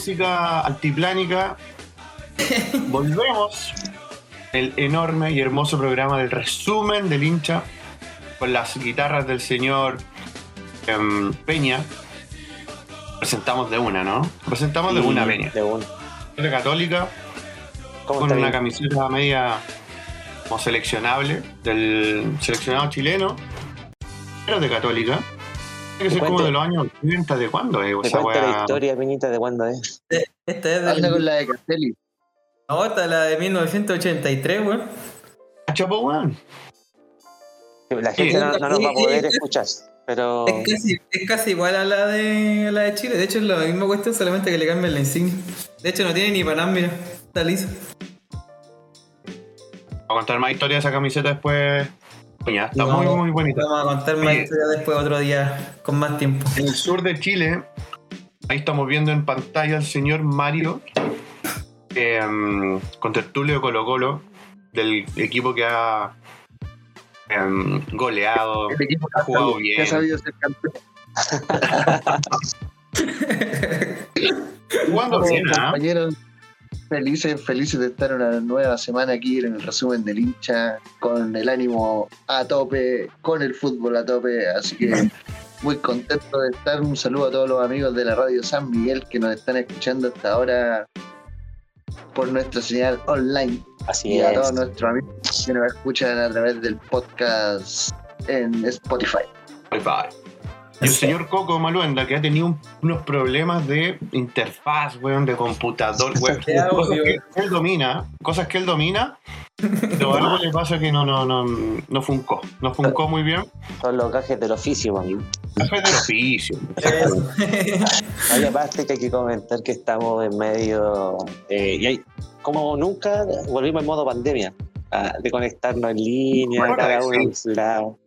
música altiplánica, volvemos el enorme y hermoso programa del resumen del hincha con las guitarras del señor em, Peña. Presentamos de una, ¿no? Presentamos de una Peña. De una. De católica, ¿Cómo con una bien? camiseta media como seleccionable del seleccionado chileno, pero de católica. Que ser como de los años 80, ¿de cuándo es? ¿Me esa cuenta la weá? historia, Peñita, de cuándo es? Esta es Anda con la de Castelli. No, esta es la de 1983, weón. Chapo, weón. La gente no, no nos va a poder escuchar, pero Es casi, es casi igual a la de a la de Chile. De hecho, es la misma cuestión, solamente que le cambian la insignia. De hecho, no tiene ni panam, mira. Está liso. Voy a contar más historia de esa camiseta después. Está No, muy, muy bonita. Vamos a contar más historia después otro día con más tiempo. En el sur de Chile, ahí estamos viendo en pantalla al señor Mario, eh, con tertulio Colo Colo, del equipo que ha em, goleado, El equipo ha jugado que bien. ha sabido ser campeón. Jugando bien, ¿ah? Felices, felices de estar una nueva semana aquí en el resumen del hincha, con el ánimo a tope, con el fútbol a tope, así que muy contento de estar. Un saludo a todos los amigos de la radio San Miguel que nos están escuchando hasta ahora por nuestra señal online así y a todos es. nuestros amigos que nos escuchan a través del podcast en Spotify. Bye. Y el señor Coco Maluenda, que ha tenido un- unos problemas de interfaz, weón, de computador, weón. Cosas que él domina, cosas que él domina, pero algo le pasa que no, no, no, no funcó. No funcó muy bien. Son los gajes del oficio, amigo. Café del oficio. Hay aparte que hay que comentar que estamos en medio. eh, y hay, como nunca, volvimos en modo pandemia, ah, de conectarnos en línea, cada uno en su lado.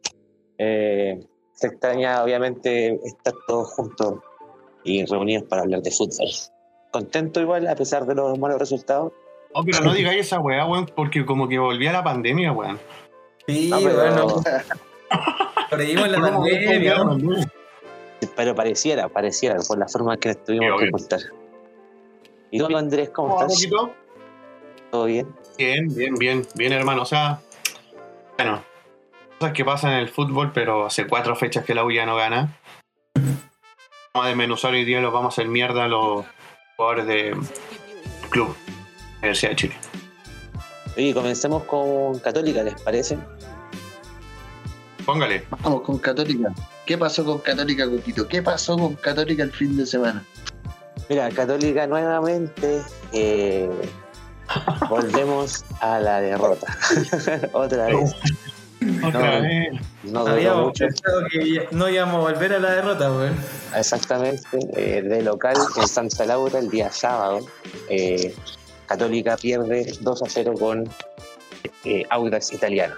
Eh, se extraña, obviamente, estar todos juntos y reunidos para hablar de fútbol. Contento igual, a pesar de los malos resultados. Oh, pero no digáis esa weá, weón, porque como que volvía la pandemia, weón. Sí, No, pero- bueno. Sobrevivimos la pandemia. Pero pareciera, pareciera, por la forma en que nos tuvimos que ocultar. ¿Y tú, Andrés, cómo ¿Cómo va, estás? ¿Todo bien? Bien, bien, bien, bien, hermano. O sea, bueno, cosas que pasan en el fútbol, pero hace cuatro fechas que la U ya no gana. Vamos a desmenuzar hoy día, los vamos a hacer mierda a los jugadores de Club Universidad de Chile. Oye, comencemos con Católica, ¿les parece? Póngale. Vamos con Católica. ¿Qué pasó con Católica, Coquito? ¿Qué pasó con Católica el fin de semana? Mira, Católica nuevamente eh, volvemos a la derrota. Otra vez. Otra No. vez. No duró Habíamos mucho. pensado que no íbamos a volver a la derrota, weón. Exactamente. eh, de local en Santa Laura el día sábado. eh, Católica pierde 2 a 0 con eh, Audax Italiano.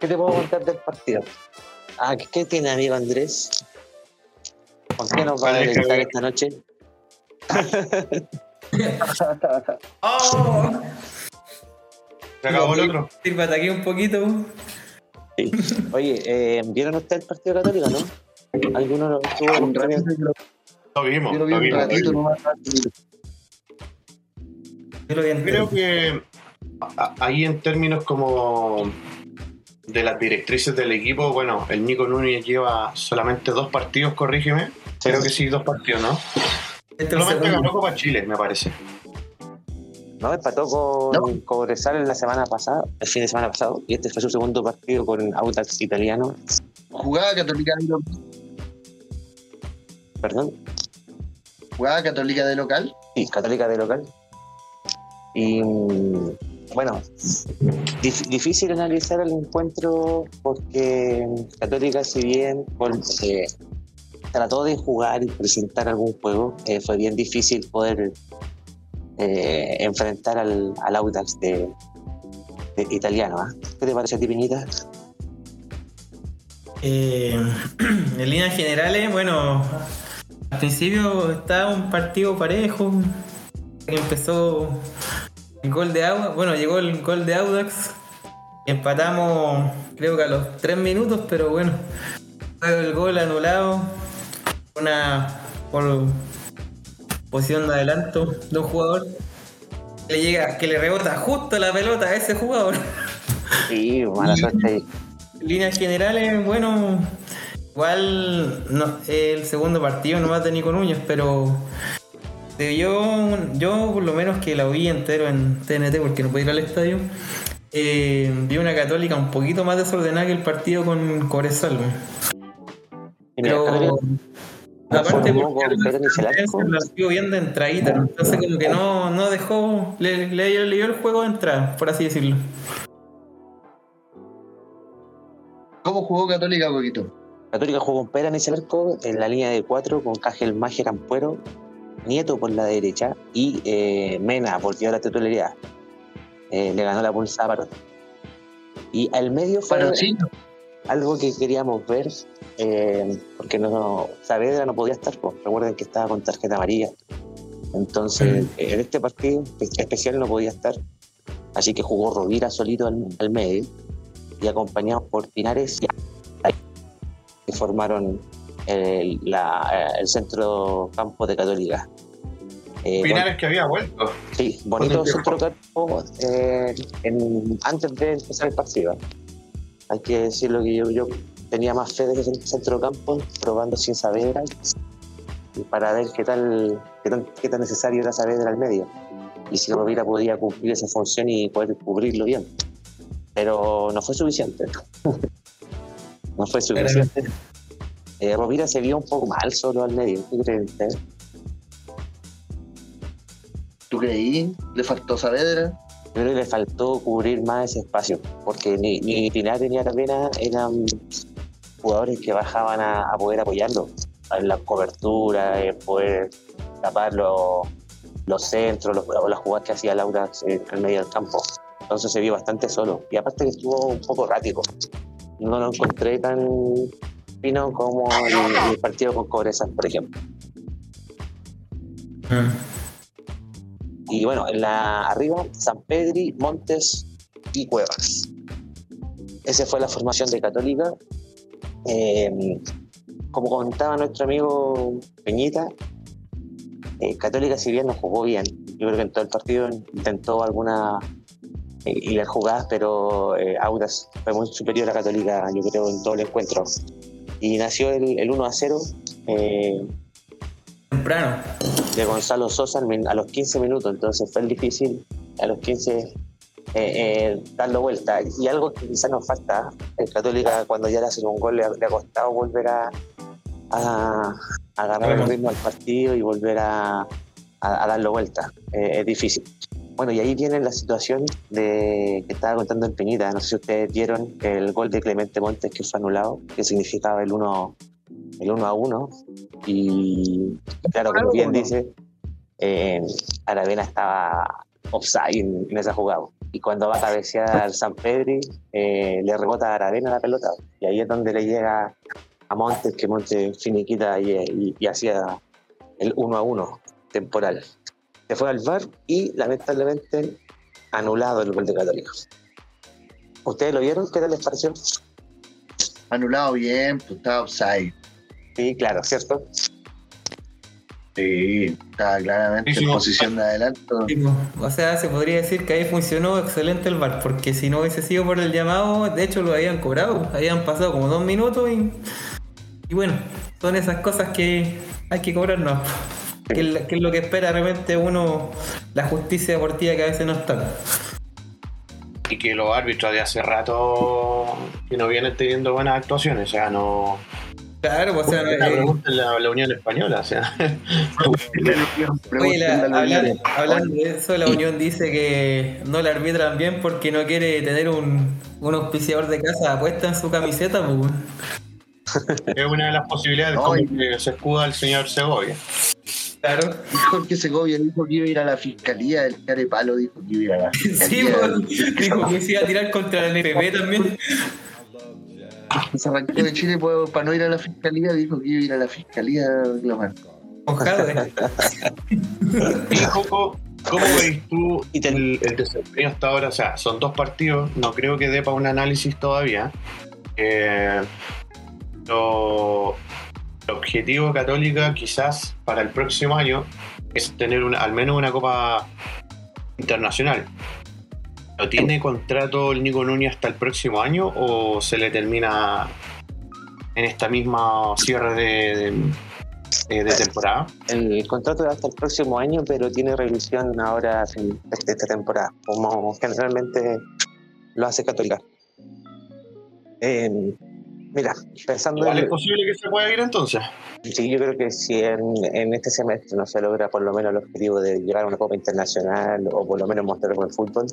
¿Qué te puedo contar del partido? Ah, ¿qué, tiene amigo Andrés? ¿Con qué nos va a deleitar esta noche? ¡Oh! Se acabó el otro. Sírvate aquí un poquito. Sí. Oye, eh, ¿vieron ustedes el partido católico, no? ¿Alguno lo tuvo la Un oportunidad? ratito, yo lo- vimos, yo lo vi lo un ratito nomás. Yo lo vi entero. Creo que ahí en términos como de las directrices del equipo, bueno, el Nico Núñez lleva solamente dos partidos, corrígeme. Creo que sí, dos partidos, ¿no? Este Solamente ganó Copa Chile, me parece. No, empató con No. Cobresal la semana pasada, el fin de semana pasado, y este fue su segundo partido con Audax Italiano. Jugaba Católica de local. Perdón, Jugaba Católica de local. sí, Católica de local. Y mm, bueno, dif- difícil analizar el encuentro porque Católica, si bien eh, trató de jugar y presentar algún juego, eh, fue bien difícil poder eh, enfrentar al, al Audax de, italiano. ¿ah? ¿Qué te parece a ti? Eh, en líneas generales, bueno, al principio estaba un partido parejo. Empezó el gol de Audax. Bueno, llegó el gol de Audax. Empatamos, creo que a los 3 minutos, pero bueno, el gol anulado. Una por posición de adelanto de un jugador. Le llega, que le rebota justo la pelota a ese jugador. Sí, mala suerte líneas generales, bueno, igual no, el segundo partido no va a tener con Núñez, pero yo, yo por lo menos que la vi entero en TNT porque no pude ir al estadio, eh, vi una católica un poquito más desordenada que el partido con mira, Pero Pedro Nicelarco. la sigo viendo entradita, entonces como que no, no dejó, le, le, le dio el juego de entrada, por así decirlo. ¿Cómo jugó Católica, Coquito? Católica jugó con Pera Nicelarco en la línea de cuatro con Cajel Maje Campuero, Nieto por la derecha y eh, Mena volvió a la titularidad. Eh, le ganó la pulsa a Parot. Y al medio fue. Algo que queríamos ver, eh, porque no, no- Saavedra no podía estar, pues. recuerden que estaba con tarjeta amarilla. Entonces, en este partido especial no podía estar. Así que jugó Rovira solito al, al medio y acompañados por Pinares y que formaron el, la- el centro campo de Católica. Eh, Pinares que había vuelto. Sí, bonito centro campo eh, en- antes de empezar el partido. Hay que decirlo que yo, yo tenía más fe de ese centro campo probando sin Saavedra y para ver qué tal qué tan, qué tan necesario era Saavedra al medio y si Rovira podía cumplir esa función y poder cubrirlo bien. Pero no fue suficiente. no fue suficiente. Eh, Rovira se vio un poco mal solo al medio. ¿Qué ustedes? ¿Tú creí? ¿Le faltó Saavedra? Yo creo le faltó cubrir más ese espacio, porque ni, ni Pinares ni Aravena eran jugadores que bajaban a, poder apoyarlo en la cobertura, en poder tapar los, los centros, los, las jugadas que hacía Laura en el medio del campo. Entonces se vio bastante solo. Y aparte que estuvo un poco errático. No lo encontré tan fino como el, el partido con Cobresal, por ejemplo. Y bueno, en la arriba, San Pedri, Montes y Cuevas. Esa fue la formación de Católica. Eh, como comentaba nuestro amigo Peñita, eh, Católica si bien no jugó bien, yo creo que en todo el partido intentó alguna eh, hilar jugadas, pero eh, Audas fue muy superior a Católica, yo creo, en todo el encuentro. Y nació el, el 1 a 0. eh, Temprano. de Gonzalo Sosa al a los 15 minutos, entonces fue difícil a los 15 eh, eh, darlo vuelta. Y algo que quizás nos falta, el Católica cuando ya le hacen un gol le ha, le ha costado volver a, a- a agarrar el ritmo del partido y volver a, a- a darlo vuelta. Eh, es difícil. Bueno, y ahí viene la situación de que estaba contando en Peñita. No sé si ustedes vieron el gol de Clemente Montes que fue anulado, que significaba el 1 el 1 a 1. Y claro, como bien dice, eh, Aravena estaba offside en, en esa jugada. Y cuando va a cabecear San Pedri, eh, le rebota a Aravena la pelota. Y ahí es donde le llega a Montes, que Montes finiquita y, y- y hacía el 1 a 1 temporal. Se fue al VAR y lamentablemente anulado el gol de Católica. ¿Ustedes lo vieron? ¿Qué tal les pareció? Anulado bien, pues estaba offside. Sí, claro, ¿cierto? Sí, estaba claramente Sí, sí, en posición de adelanto. Sí. O sea, se podría decir que ahí funcionó excelente el bar, porque si no hubiese sido por el llamado, de hecho lo habían cobrado, habían pasado como dos minutos y, y bueno, son esas cosas que hay que cobrarnos, que, es la- que es lo que espera realmente uno, la justicia deportiva que a veces no está. Y que los árbitros de hace rato que no vienen teniendo buenas actuaciones. O sea, no. Claro, pues, o sea, La eh, la, la Unión Española. O sea, Oye, la- hablando de eso, la Unión dice que no la arbitran bien porque no quiere tener un, un auspiciador de casa puesta en su camiseta. Pues. es una de las posibilidades No, como que se escuda el señor Segovia. Claro. Dijo que Segovia dijo que iba a ir a la fiscalía, el Carepalo dijo que iba a ir a la Sí, fiscalía. pues, dijo que se iba a tirar contra el NPP también. Se arrancó de Chile pues, para no ir a la fiscalía, dijo que iba a ir a la fiscalía global. Mojado. Y Coco, ¿cómo veis tú el, el desempeño hasta ahora? O sea, son dos partidos, no creo que dé para un análisis todavía. Eh, lo, el objetivo de Católica quizás para el próximo año es tener una, al menos una copa internacional. ¿Lo tiene contrato el Nico Núñez hasta el próximo año o se le termina en esta misma cierre de, temporada? El contrato es hasta el próximo año, pero tiene revisión ahora a fin de esta temporada, como generalmente lo hace Católica. Mira, pensando ¿Cuál en, es posible que se pueda ir entonces? Sí, yo creo que si en, en este semestre no se logra por lo menos el objetivo de llegar a una Copa Internacional o por lo menos mostrar buen fútbol,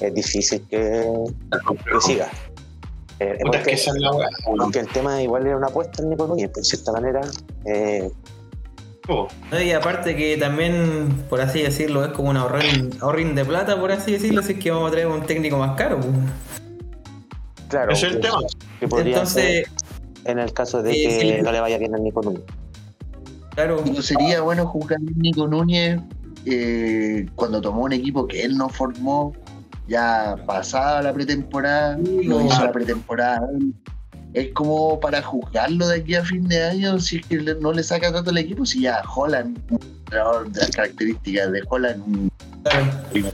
es difícil que, que siga. Eh, porque, que esa es la weá. aunque el tema igual era una apuesta en Nico Núñez, de cierta manera, eh, Oh, Y aparte que también, por así decirlo, es como un ahorrín, ahorrín de plata, por así decirlo, si es que vamos a traer un técnico más caro. pues. claro, Ese es el tema. Que podría Entonces, ser en el caso de eh, que no le vaya bien al Nico Núñez. claro, Pero sería bueno jugar a Nico Núñez eh, cuando tomó un equipo que él no formó, ya pasada la pretemporada, lo hizo la pretemporada. Es como para juzgarlo de aquí a fin de año, si es que no le saca tanto el equipo, si ya Holland, un entrenador de las características de Holland, un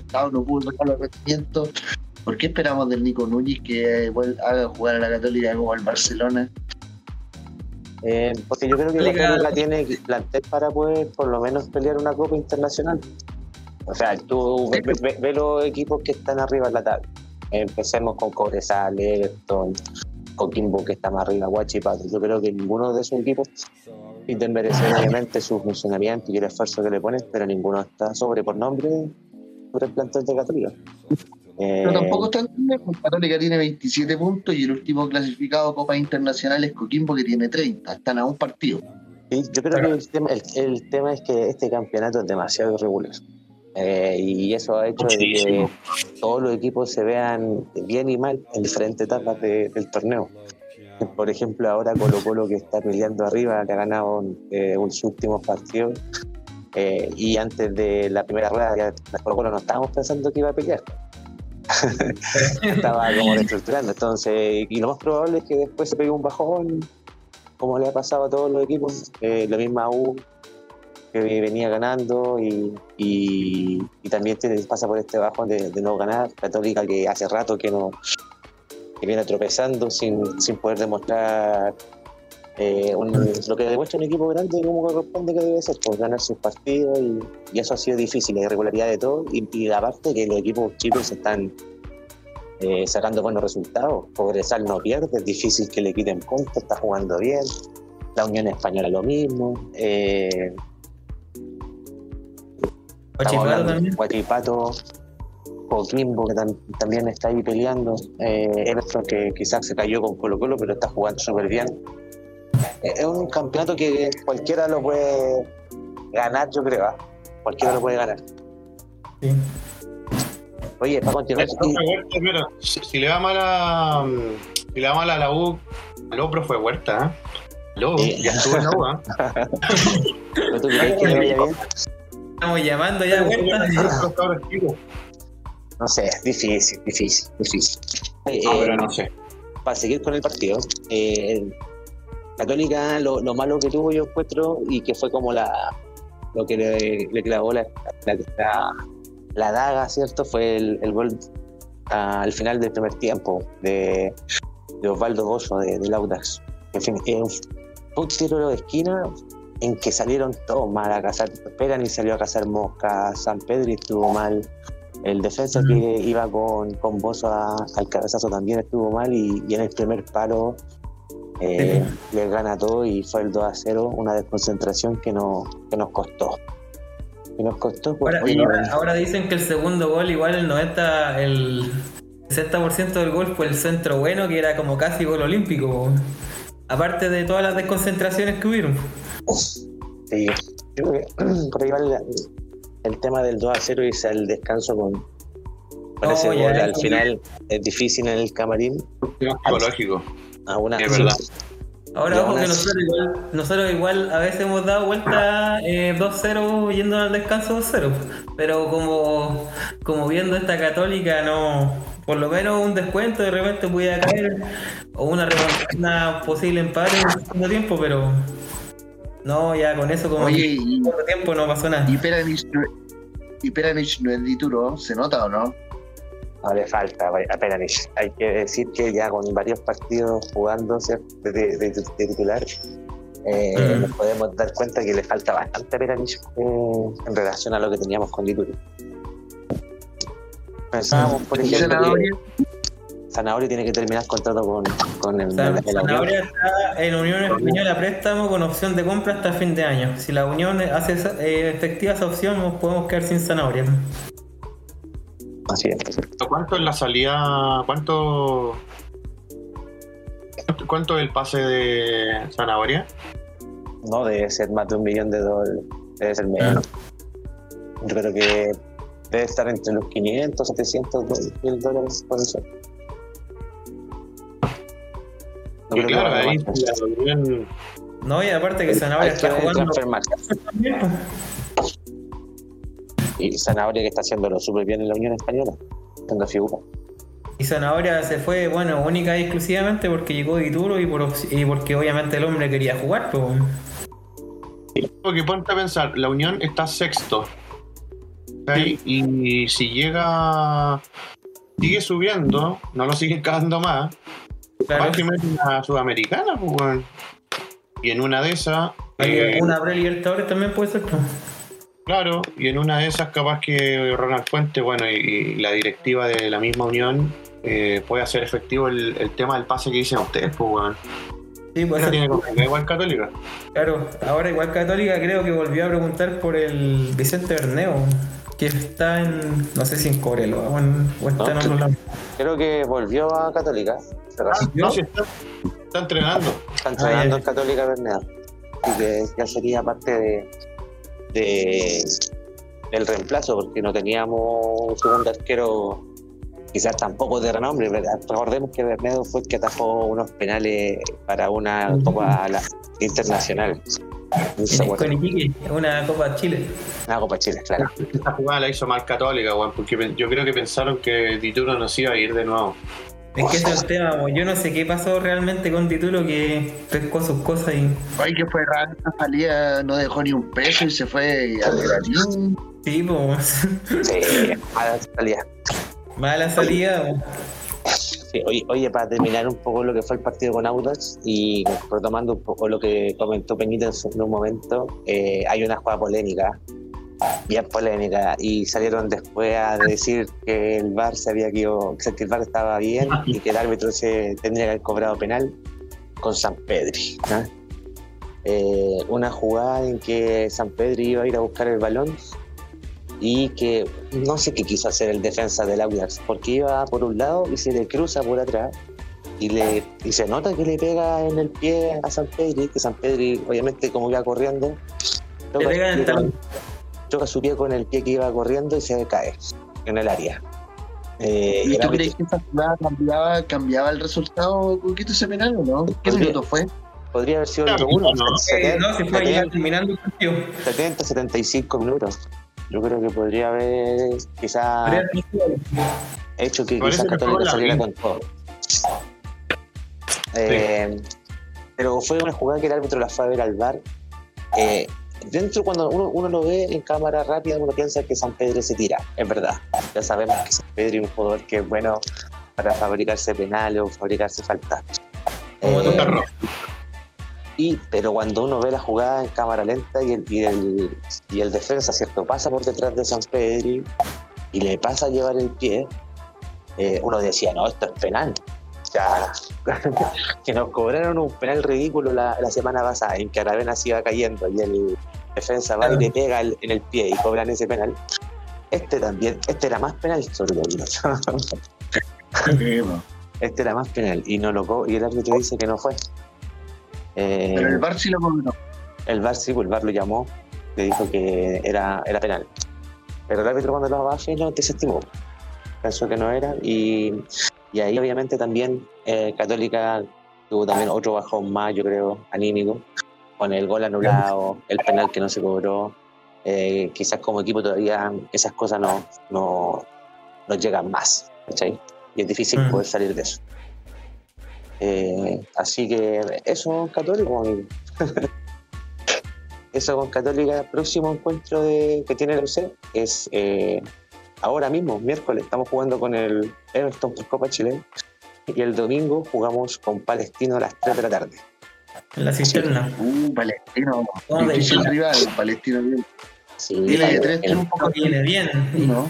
claro. No pudo sacar los rendimientos. ¿Por qué esperamos del Nico Núñez que vuel- haga jugar a la Católica como al Barcelona? Eh, porque yo creo que la Católica tiene plantel para poder por lo menos pelear una Copa Internacional. O sea, tú ve, ve- ve- ve los equipos que están arriba en la tabla. Empecemos con Cobresal, Everton, Coquimbo que está más arriba, Huachipato. Yo creo que ninguno de esos equipos, sin desmerecer obviamente su funcionamiento y el esfuerzo que le ponen, pero ninguno está sobre por nombre sobre el plantel de Católica. Eh, Pero tampoco está lejos. Católica tiene 27 puntos y el último clasificado a Copas Internacionales es Coquimbo que tiene 30. Están a un partido. Sí, yo creo que el tema, el, el tema es que este campeonato es demasiado irregular. Eh, y eso ha hecho de que todos los equipos se vean bien y mal en diferentes etapas de- del torneo. Por ejemplo, ahora Colo Colo que está peleando arriba, que ha ganado eh, sus últimos partidos. eh, y antes de la primera rueda, ya Colo Colo no estábamos pensando que iba a pelear. Estaba como reestructurando. Entonces, y lo más probable es que después se pegue un bajón, como le ha pasado a todos los equipos. Eh, lo mismo a U, que venía ganando y, y, también tiene, pasa por este bajón de, de no ganar. Católica que hace rato que no que viene tropezando sin, sin poder demostrar eh, un- lo que demuestra un equipo grande como corresponde que debe ser, pues ganar sus partidos y, y eso ha sido difícil, la irregularidad de todo y, y aparte que los equipos chicos están eh, sacando buenos resultados, Progresar no pierde, es difícil que le quiten puntos, está jugando bien, la Unión Española lo mismo, eh, Guachipato hablando- también. Guachipato, Coquimbo, que tam- también está ahí peleando. Eh, Everton, que quizás se cayó con Colo Colo, pero está jugando súper bien. Eh, es un campeonato que cualquiera lo puede ganar, yo creo. ¿ah? Cualquiera lo puede ganar. Sí. Oye, para continuar, Huerta, mira, si, si le va mal a. Si le va mal a la U, al otro fue Huerta, ¿eh? Aló, Sí. ya estuvo en la U, ¿eh? ¿no tú crees que le vaya bien? Estamos llamando ya a Huerta. No sé, difícil, difícil, difícil. Eh, No, eh, pero no sé. para seguir con el partido, eh, Católica lo, lo malo que tuvo yo encuentro y que fue como la lo que le, le clavó la, la, la- la daga, ¿cierto? Fue el, el gol al final del primer tiempo de, de Osvaldo Bozo de, del Audax. En fin, fue un tiro de esquina en que salieron todos mal a cazar. Perani salió a cazar mosca, San Pedro estuvo mal. El defensa que iba con, con Bozo a- al cabezazo también estuvo mal y, y en el primer palo eh, le gana todo y fue el 2 a 0, una desconcentración que, no, que nos costó. Que nos costó Ahora, y ahora, ahora dicen que el segundo gol, igual el 90, el 60% del gol fue el centro bueno, que era como casi gol olímpico. Aparte de todas las desconcentraciones que hubieron. Sí, yo creo que por ahí va el, el tema del 2 a 0 y el descanso con, con No, gol. Al final es difícil en el camarín. Psicológico. A una, Es verdad. Ahora, ojo que nosotros igual, nosotros igual a veces hemos dado vuelta eh, 2-0 yendo al descanso 2-0. Pero como, como viendo esta católica, no. Por lo menos un descuento de repente pudiera caer. O una, una posible empate en el segundo tiempo, pero. No, ya con eso como Oye, y, poco tiempo no pasó nada. y Peranich no- y Peranich no es Dituro, ¿se nota o no? No le falta a Peranich. Hay que decir que ya con varios partidos jugando de, de- de- de titular, eh, Mm. nos podemos dar cuenta que le falta bastante a Peranich eh, en relación a lo que teníamos con Dituri. Pensábamos, por ¿Y ejemplo, que Zanahoria? Zanahoria tiene que terminar contrato con, con el, San- el- el- Zanahoria está en Unión Española préstamo con opción de compra hasta fin de año. Si la Unión hace esa- eh, efectiva esa opción, nos podemos quedar sin Zanahoria. Así es. ¿Cuánto es la salida? ¿Cuánto? ¿Cuánto es el pase de Zanahoria? No debe ser más de un millón de dólares. Debe ser menos. Yo creo que debe estar entre los 500, 700 mil dólares por eso. No Y claro, ahí la No, y aparte que Zanahoria está jugando Y Zanahoria que está haciéndolo súper bien en la Unión Española, siendo figura. Y Zanahoria se fue, bueno, única y exclusivamente porque llegó Dituro y, por, y porque obviamente el hombre quería jugar, pues. Porque ponte a pensar, la Unión está sexto. Y si llega. Sigue subiendo, no lo siguen cagando más. Claro, Capaz que meten a Sudamericana, pues, weón. Y en una de esas. hay eh, una pre-libertadores también puede ser, pues. Claro, y en una de esas capaz que Ronald Fuente, bueno, y, y la directiva de la misma Unión eh, puede hacer efectivo el, el tema del pase que dicen ustedes, pues, weón. Sí, ser. tiene que igual Católica. Claro, ahora igual Católica creo que volvió a preguntar por el Vicente Berneo, que está en, no sé si en Coreloa o, en, o está en otro lado. Creo que volvió a Católica. Recibió. No, si está, está entrenando. Está entrenando Ah, en Católica Bernal. Así que ya sería parte de, de- del reemplazo, porque no teníamos un segundo arquero, quizás tampoco de renombre. Recordemos que Bernedo fue el que atajó unos penales para una Copa la- Internacional. Con Iquique, una Copa Chile. Una Copa Chile, claro. Esta jugada la hizo mal Católica, weón, porque yo creo que pensaron que Dituro nos iba a ir de nuevo. Es que ese es el tema, yo no sé qué pasó realmente con Titulo que pescó sus cosas y. Ay, que fue raro, esa salida no dejó ni un peso y se fue al Granín. Sí, pues. Sí, mala salida. Mala salida. Sí, oye, oye, para terminar un poco lo que fue el partido con Audax y retomando un poco lo que comentó Peñita en, su- en un momento, eh, hay una jugada polémica, bien polémica, y salieron después a decir que el VAR se había equivocado, que el VAR estaba bien y que el árbitro se tendría que haber cobrado penal con San Pedri. ¿ah? Eh, una jugada en que San Pedri iba a ir a buscar el balón y que no sé qué quiso hacer el defensa del Audax, porque iba por un lado y se le cruza por atrás y, le, y se nota que le pega en el pie a San Pedri, que San Pedri obviamente como iba corriendo, Le pega el talón. Choca su pie con el pie que iba corriendo y se cae en el área. Eh, y ¿Y el tú crees que esa jugada cambiaba, cambiaba el resultado, Coquito, ese penal o no? ¿Qué Podría. minuto fue? podría haber sido el Claro, uno, no. Eh, 70, no, se fue terminando el partido. 70, 75 minutos. Yo creo que podría haber quizás hecho que Parece quizás Católica saliera con todo. Eh, Pero fue una jugada que el árbitro la fue a ver al bar. Dentro, cuando uno, uno lo ve en cámara rápida, uno piensa que San Pedro se tira. Es verdad. Ya sabemos que San Pedro es un jugador que es bueno para fabricarse penales o fabricarse faltas. Como Eh, y, pero cuando uno ve la jugada en cámara lenta y el, y el, y el defensa, ¿cierto? Pasa por detrás de San Pedri y le pasa a llevar el pie, eh, uno decía, no, esto es penal. Sea, que nos cobraron un penal ridículo la, la semana pasada en que Aravena se iba cayendo y el defensa va y le pega el- en el pie y cobran ese penal. Este también, este era más penal sobre todo. Este era más penal y no lo y el árbitro dice que no fue. Eh, Pero el Bar sí lo cobró. el VAR sí, pues el VAR lo llamó, le dijo que era, era penal. Pero el árbitro cuando lo bajé lo desestimó. Pensó que no era y, y ahí obviamente también eh, Católica tuvo también otro bajón más, yo creo, anímico, con el gol anulado, el penal que no se cobró. Eh, quizás como equipo todavía esas cosas no, no, no llegan más, ¿cachai? Y es difícil Mm. poder salir de eso. Eh, así que eso, Católico, amigo. eso con Católica. Próximo encuentro de, que tiene el UC es eh, ahora mismo, miércoles. Estamos jugando con el Everton por Copa Chile. Y el domingo jugamos con Palestino a las 3 de la tarde. En la cisterna. Uh, Palestino. ¿Dónde Difícil rival, Palestino. bien. Sí, tres triunfos viene bien. ¿no?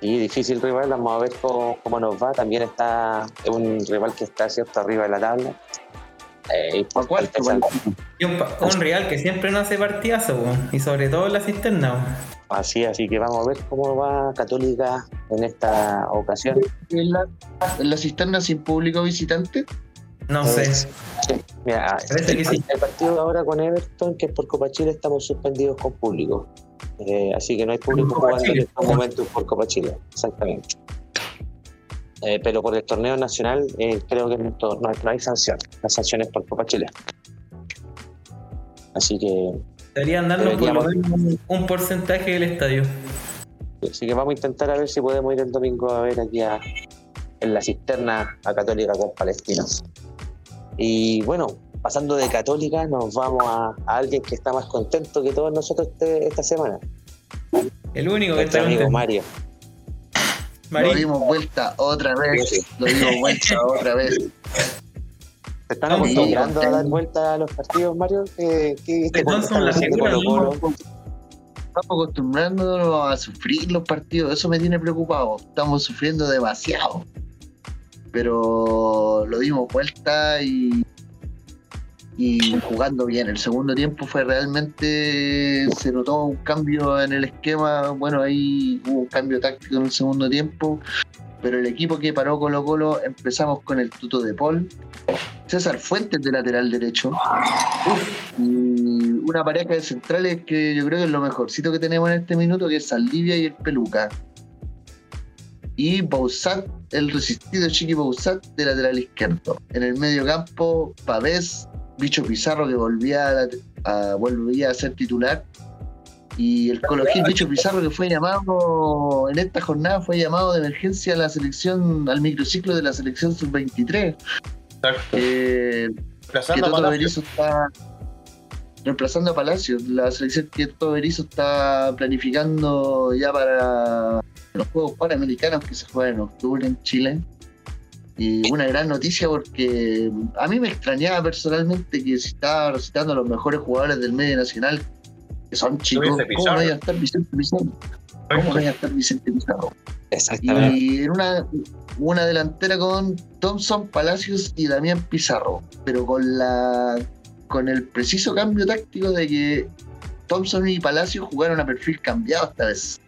sí, difícil rival. Vamos a ver cómo, cómo nos va. También está es un rival que está cierto arriba de la tabla. Eh, ¿A cuarto? Y un, un Real que siempre no hace partidazo, y sobre todo en la cisterna. Así, así que vamos a ver cómo va Católica en esta ocasión. ¿En la, en la cisterna sin público visitante? No sé. Sí. Mira, Parece que sí. el partido ahora con Everton, que es por Copa Chile, estamos suspendidos con público. Eh, así que no hay público jugando en estos momentos por Copa Chile, exactamente. Eh, pero por el torneo nacional eh, creo que no, no hay- sanción. La sanción es por Copa Chile. Así que, Deberían darnos por lo menos un porcentaje del estadio. así que vamos a intentar a ver si podemos ir el domingo a ver aquí a- en la cisterna a Católica con Palestinos. Y bueno, pasando de Católica, nos vamos a, a alguien que está más contento que todos nosotros este- esta semana. El único que está amigo. Mario. Lo dimos vuelta otra vez. Sí, Lo dimos vuelta otra vez. ¿Se están acostumbrando a dar vuelta a los partidos, Mario? ¿Qué, qué. Colo? Estamos acostumbrándonos a sufrir los partidos. Eso me tiene preocupado. Estamos sufriendo demasiado. Pero lo dimos vuelta y, y jugando bien. El segundo tiempo fue realmente. Se notó un cambio en el esquema. Bueno, ahí hubo un cambio táctico en el segundo tiempo. Pero el equipo que paró Colo Colo empezamos con el tuto de Paul. César Fuentes de lateral derecho. Y una pareja de centrales que yo creo que es lo mejorcito que tenemos en este minuto, que es Saldivia y el Peluca. Y Bausat, el resistido Chiqui Bausat de lateral izquierdo. En el medio campo, Pavés, Bicho Pizarro que volvía a, la- a- volvía a ser titular. Y el Coloquín Bicho Pizarro que fue llamado en esta jornada, fue llamado de emergencia a la selección, al microciclo de la selección sub-23. Exacto. Eh, que Reemplazando Toto Palacio. Está reemplazando a Palacios. La selección que Toto Berizzo está planificando ya para los Juegos Panamericanos que se juegan en octubre en Chile. Y una gran noticia porque a mí me extrañaba personalmente que si estaba recitando a los mejores jugadores del medio nacional, que son chicos, ¿cómo no iba a estar Vicente Pizarro? ¿Cómo no iba a estar Vicente Pizarro? Exactamente. Y en una, una delantera con Thompson, Palacios y Damián Pizarro, pero con la con el preciso cambio táctico de que Thompson y Palacios jugaron a perfil cambiado esta vez.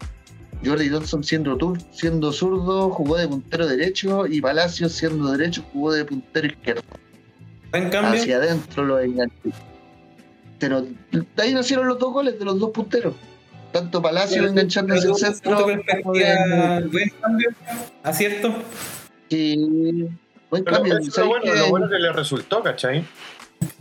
Jordi Thompson siendo, tur- siendo zurdo jugó de puntero derecho y Palacios siendo derecho jugó de puntero izquierdo. En cambio, Hacia adentro lo enganchó. Pero de ahí nacieron los dos goles de los dos punteros. Tanto Palacios enganchando hacia el centro buen cambio, acierto. Sí, buen Pero cambio. lo ¿sabes bueno, lo bueno que le resultó, ¿cachai?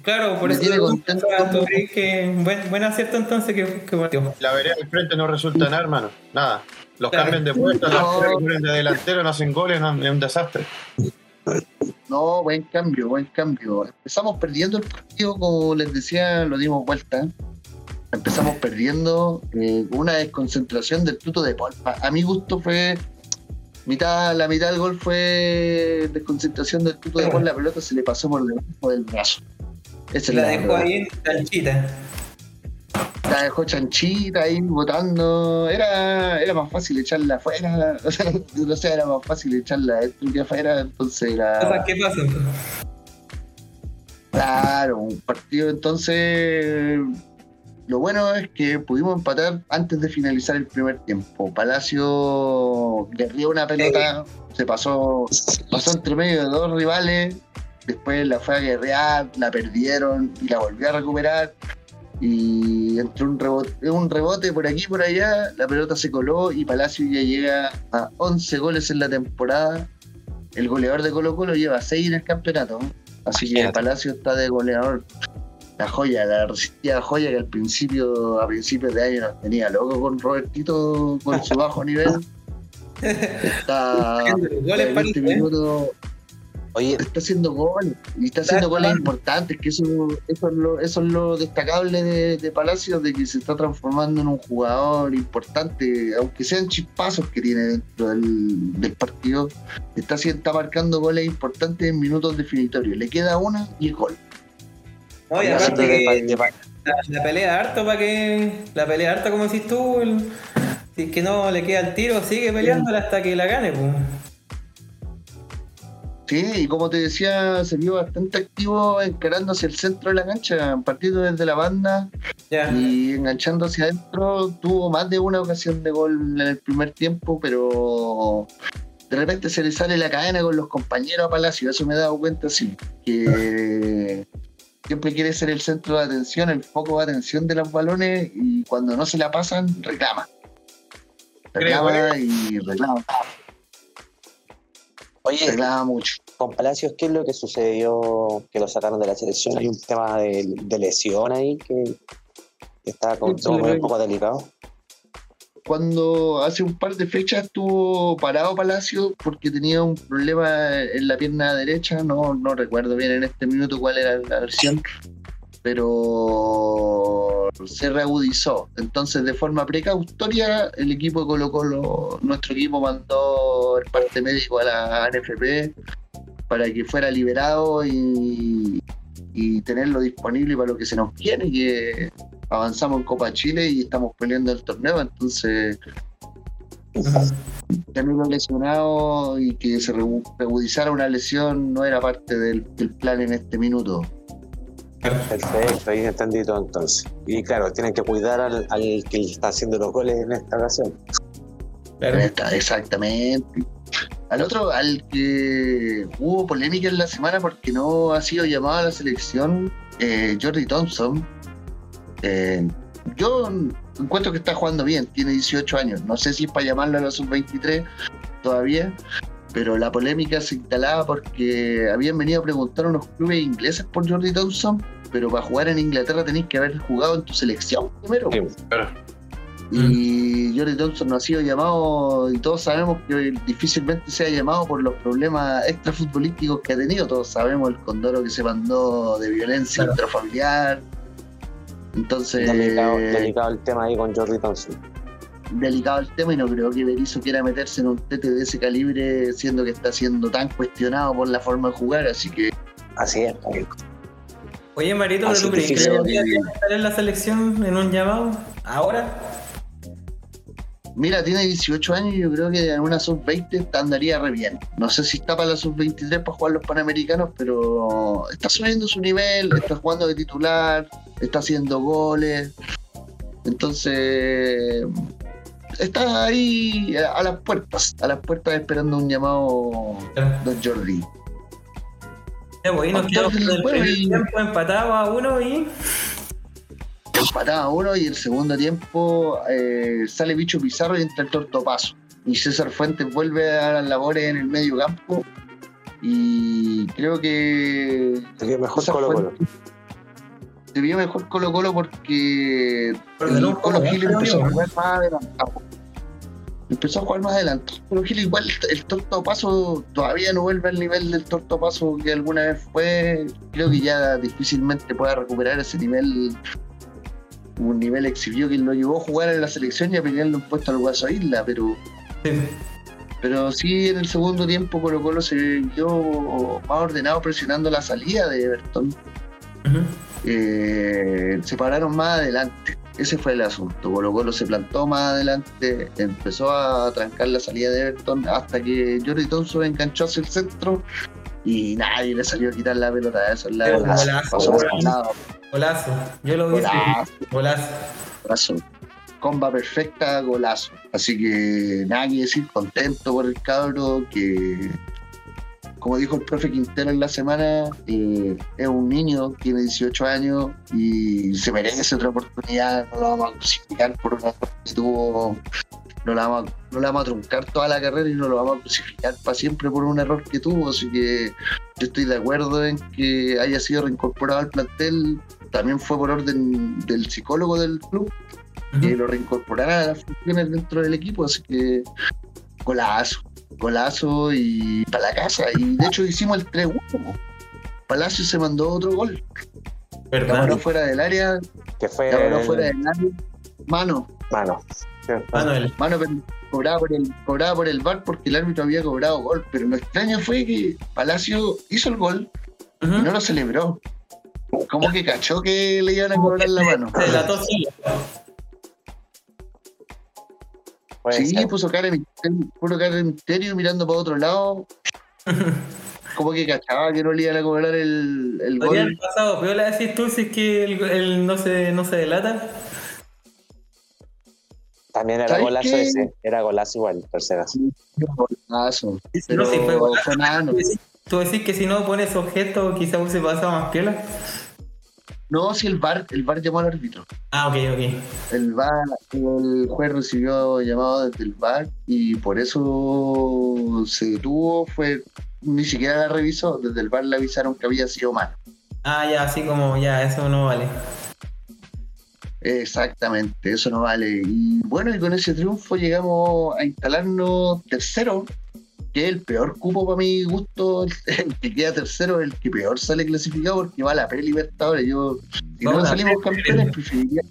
Claro, por Me eso tiene tú- contento. o sea, ¿tú crees que buen, buen acierto entonces que, que partió. La vereda del frente no resulta nada, hermano. Nada. Los Claro. cambian de puesto, No. los que ponen de delantero, no hacen goles, no, es un desastre. No, buen cambio, buen cambio. Empezamos perdiendo el partido, como les decía, lo dimos vuelta. Empezamos perdiendo eh, con una desconcentración del tuto de Paul. A, a mi gusto fue mitad, la mitad del gol fue desconcentración del tuto de Paul, la pelota se le pasó por debajo del brazo. Esa es La dejó verdad. ahí en canchita. La dejó chanchita ahí botando. Era, era más fácil echarla afuera. O sea, no sé, era más fácil echarla adentro que afuera. Entonces era. Cosas que pasan. Claro, un partido entonces. Lo bueno es que pudimos empatar antes de finalizar el primer tiempo. Palacio guerrió una pelota, se pasó, pasó entre medio de dos rivales, después la fue a guerrear, la perdieron y la volvió a recuperar. Y entre un rebote, un rebote por aquí y por allá, la pelota se coló y Palacio ya llega a 11 goles en la temporada. El goleador de Colo Colo lleva 6 en el campeonato. Así que. Palacio está de goleador. La joya, la resistida joya que al principio, a principios de año nos tenía loco con Robertito con su bajo nivel. Está Goles en 20 Palacio, ¿eh? minutos. Oye, está haciendo goles y está haciendo goles importantes, que eso, eso, es, lo, eso es lo destacable de, de Palacios, de que se está transformando en un jugador importante, aunque sean chispazos que tiene dentro del, del partido, está, haciendo- está marcando goles importantes en minutos definitorios. Le queda una y es gol. No, así aparte que de pa- que de pa- la, la pelea harto para que. La pelea harto, como decís tú. el- si es que no le queda el tiro, sigue peleándola hasta que la gane, pues. Sí, y como te decía, se vio bastante activo encarando hacia el centro de la cancha, partiendo desde la banda y enganchando hacia adentro. Tuvo más de una ocasión de gol en el primer tiempo, pero de repente se le sale la cadena con los compañeros a Palacio. Eso me he dado cuenta, sí, que siempre quiere ser el centro de atención, el foco de atención de los balones y cuando no se la pasan, reclama. Reclama y reclama, Oye, reclama mucho. con Palacios, ¿qué es lo que sucedió que lo sacaron de la selección? Hay un tema de, de lesión ahí que, está con, Sí, un poco delicado. cuando hace un par de fechas estuvo parado Palacio porque tenía un problema en la pierna derecha, no, no recuerdo bien en este minuto cuál era la versión, pero se reagudizó. Entonces, de forma precautoria, el equipo de Colo nuestro equipo mandó el parte médico a la NFP para que fuera liberado y, tenerlo disponible para lo que se nos viene, que avanzamos en Copa Chile y estamos peleando el torneo, entonces tenerlo lesionado y que se reagudizara una lesión no era parte del plan en este minuto. Perfecto, ahí entendí todo entonces. Y claro, tienen que cuidar al, al que está haciendo los goles en esta ocasión. Exactamente. Al otro, al que hubo polémica en la semana porque no ha sido llamado a la selección, eh, Jordi Thompson. eh, yo encuentro que está jugando bien, tiene 18 años. No sé si es para llamarlo a la sub-23 todavía, pero la polémica se instalaba porque habían venido a preguntar a unos clubes ingleses por Jordi Thompson, pero para jugar en Inglaterra tenéis que haber jugado en tu selección primero. Sí. Pero, Y Jordi Thompson no ha sido llamado, y todos sabemos que difícilmente sea llamado por los problemas extrafutbolísticos que ha tenido. Todos sabemos el condoro que se mandó de violencia Claro. intrafamiliar. Entonces, Delicado, delicado el tema ahí con Jordi Thompson. Delicado el tema y no creo que Berizzo quiera meterse en un tete de ese calibre, siendo que está siendo tan cuestionado por la forma de jugar. Así que Así es. Oye, Marito, Así ¿tú crees que debería estar en la selección en un llamado? ¿Ahora? Mira, tiene 18 años y yo creo que en una sub-20 andaría re bien. No sé si está para la sub-23 para jugar los panamericanos, pero está subiendo su nivel, está jugando de titular, está haciendo goles. Entonces, está ahí a a las puertas, a las puertas esperando un llamado Don Jordi. Ya, pues nos quedamos el Bueno, primer y- tiempo empatado a uno y. Empataba uno y el segundo tiempo eh, sale Bicho Pizarro y entra el Tortopaso. Y César Fuentes vuelve a las labores en el medio campo. Y creo que Se vio mejor Colo Colo. Fuentes se vio mejor Colo Colo porque un el Colo Gil empezó a jugar más adelantado. Empezó a jugar más adelante. Colo Gil igual el Tortopaso todavía no vuelve al nivel del Tortopaso que alguna vez fue. Creo que ya difícilmente pueda recuperar ese nivel un nivel exhibió que lo llevó a jugar en la selección y a pelearle un puesto al Guaso Isla, pero Sí. pero sí en el segundo tiempo Colo Colo se vio más ordenado presionando la salida de Everton. Ujú. Eh, se pararon más adelante. Ese fue el asunto. Colo Colo se plantó más adelante, empezó a trancar la salida de Everton hasta que Jordi Thompson enganchó hacia el centro y nadie le salió a quitar la pelota. Eso es la verdad. golazo, golazo. Yo lo vi. Golazo. Golazo. Golazo. Comba perfecta, golazo. Así que nada que decir, contento por el cabro, que como dijo el profe Quintero en la semana, eh, es un niño, tiene 18 años y se merece otra oportunidad, no lo vamos a crucificar por una error que tuvo, no la, vamos a, no la vamos a truncar toda la carrera y no lo vamos a crucificar para siempre por un error que tuvo, así que yo estoy de acuerdo en que haya sido reincorporado al plantel, también fue por orden del psicólogo del club que lo reincorporara a las funciones dentro del equipo, así que golazo, golazo y para la casa. Y de hecho hicimos el 3-1. Palacio se mandó otro gol. La ¿Verdad? mano fuera del área, Que fue. la mano el- fuera del área. Mano, Mano. Manuel. mano pero cobrada por el cobrada por el VAR porque el árbitro había cobrado gol. Pero lo extraño fue que Palacio hizo el gol y no lo celebró. Como que cachó que le iban a cobrar la mano. Se delató solo. Puede Sí, ser. puso cara de misterio, puso cara de misterio mirando para otro lado. Como que cachaba que no le iban a cobrar el, el gol. haber pasado, pero la decís tú si es que el, el no, se, no se delata. También era ¿Sabes golazo qué? ese. Era golazo igual, tercera. Golazo. Pero no, si fue golazo, fue nada, no. tú decís- Tú decís que si no pones objeto quizás hubiese pasado más piola. No, si el VAR, el VAR llamó al árbitro. Ah, ok, ok. El VAR, el juez recibió llamado desde el VAR y por eso se detuvo, fue, ni siquiera la revisó, desde el VAR le avisaron que había sido mal. Ah, ya, así como ya, eso no vale. Exactamente, eso no vale. Y bueno, y con ese triunfo llegamos a instalarnos tercero, que es el peor cupo para mi gusto. El que queda tercero es el que peor sale clasificado porque va a la pre-libertadores. Yo, si Vamos no salimos campeones, preferiría,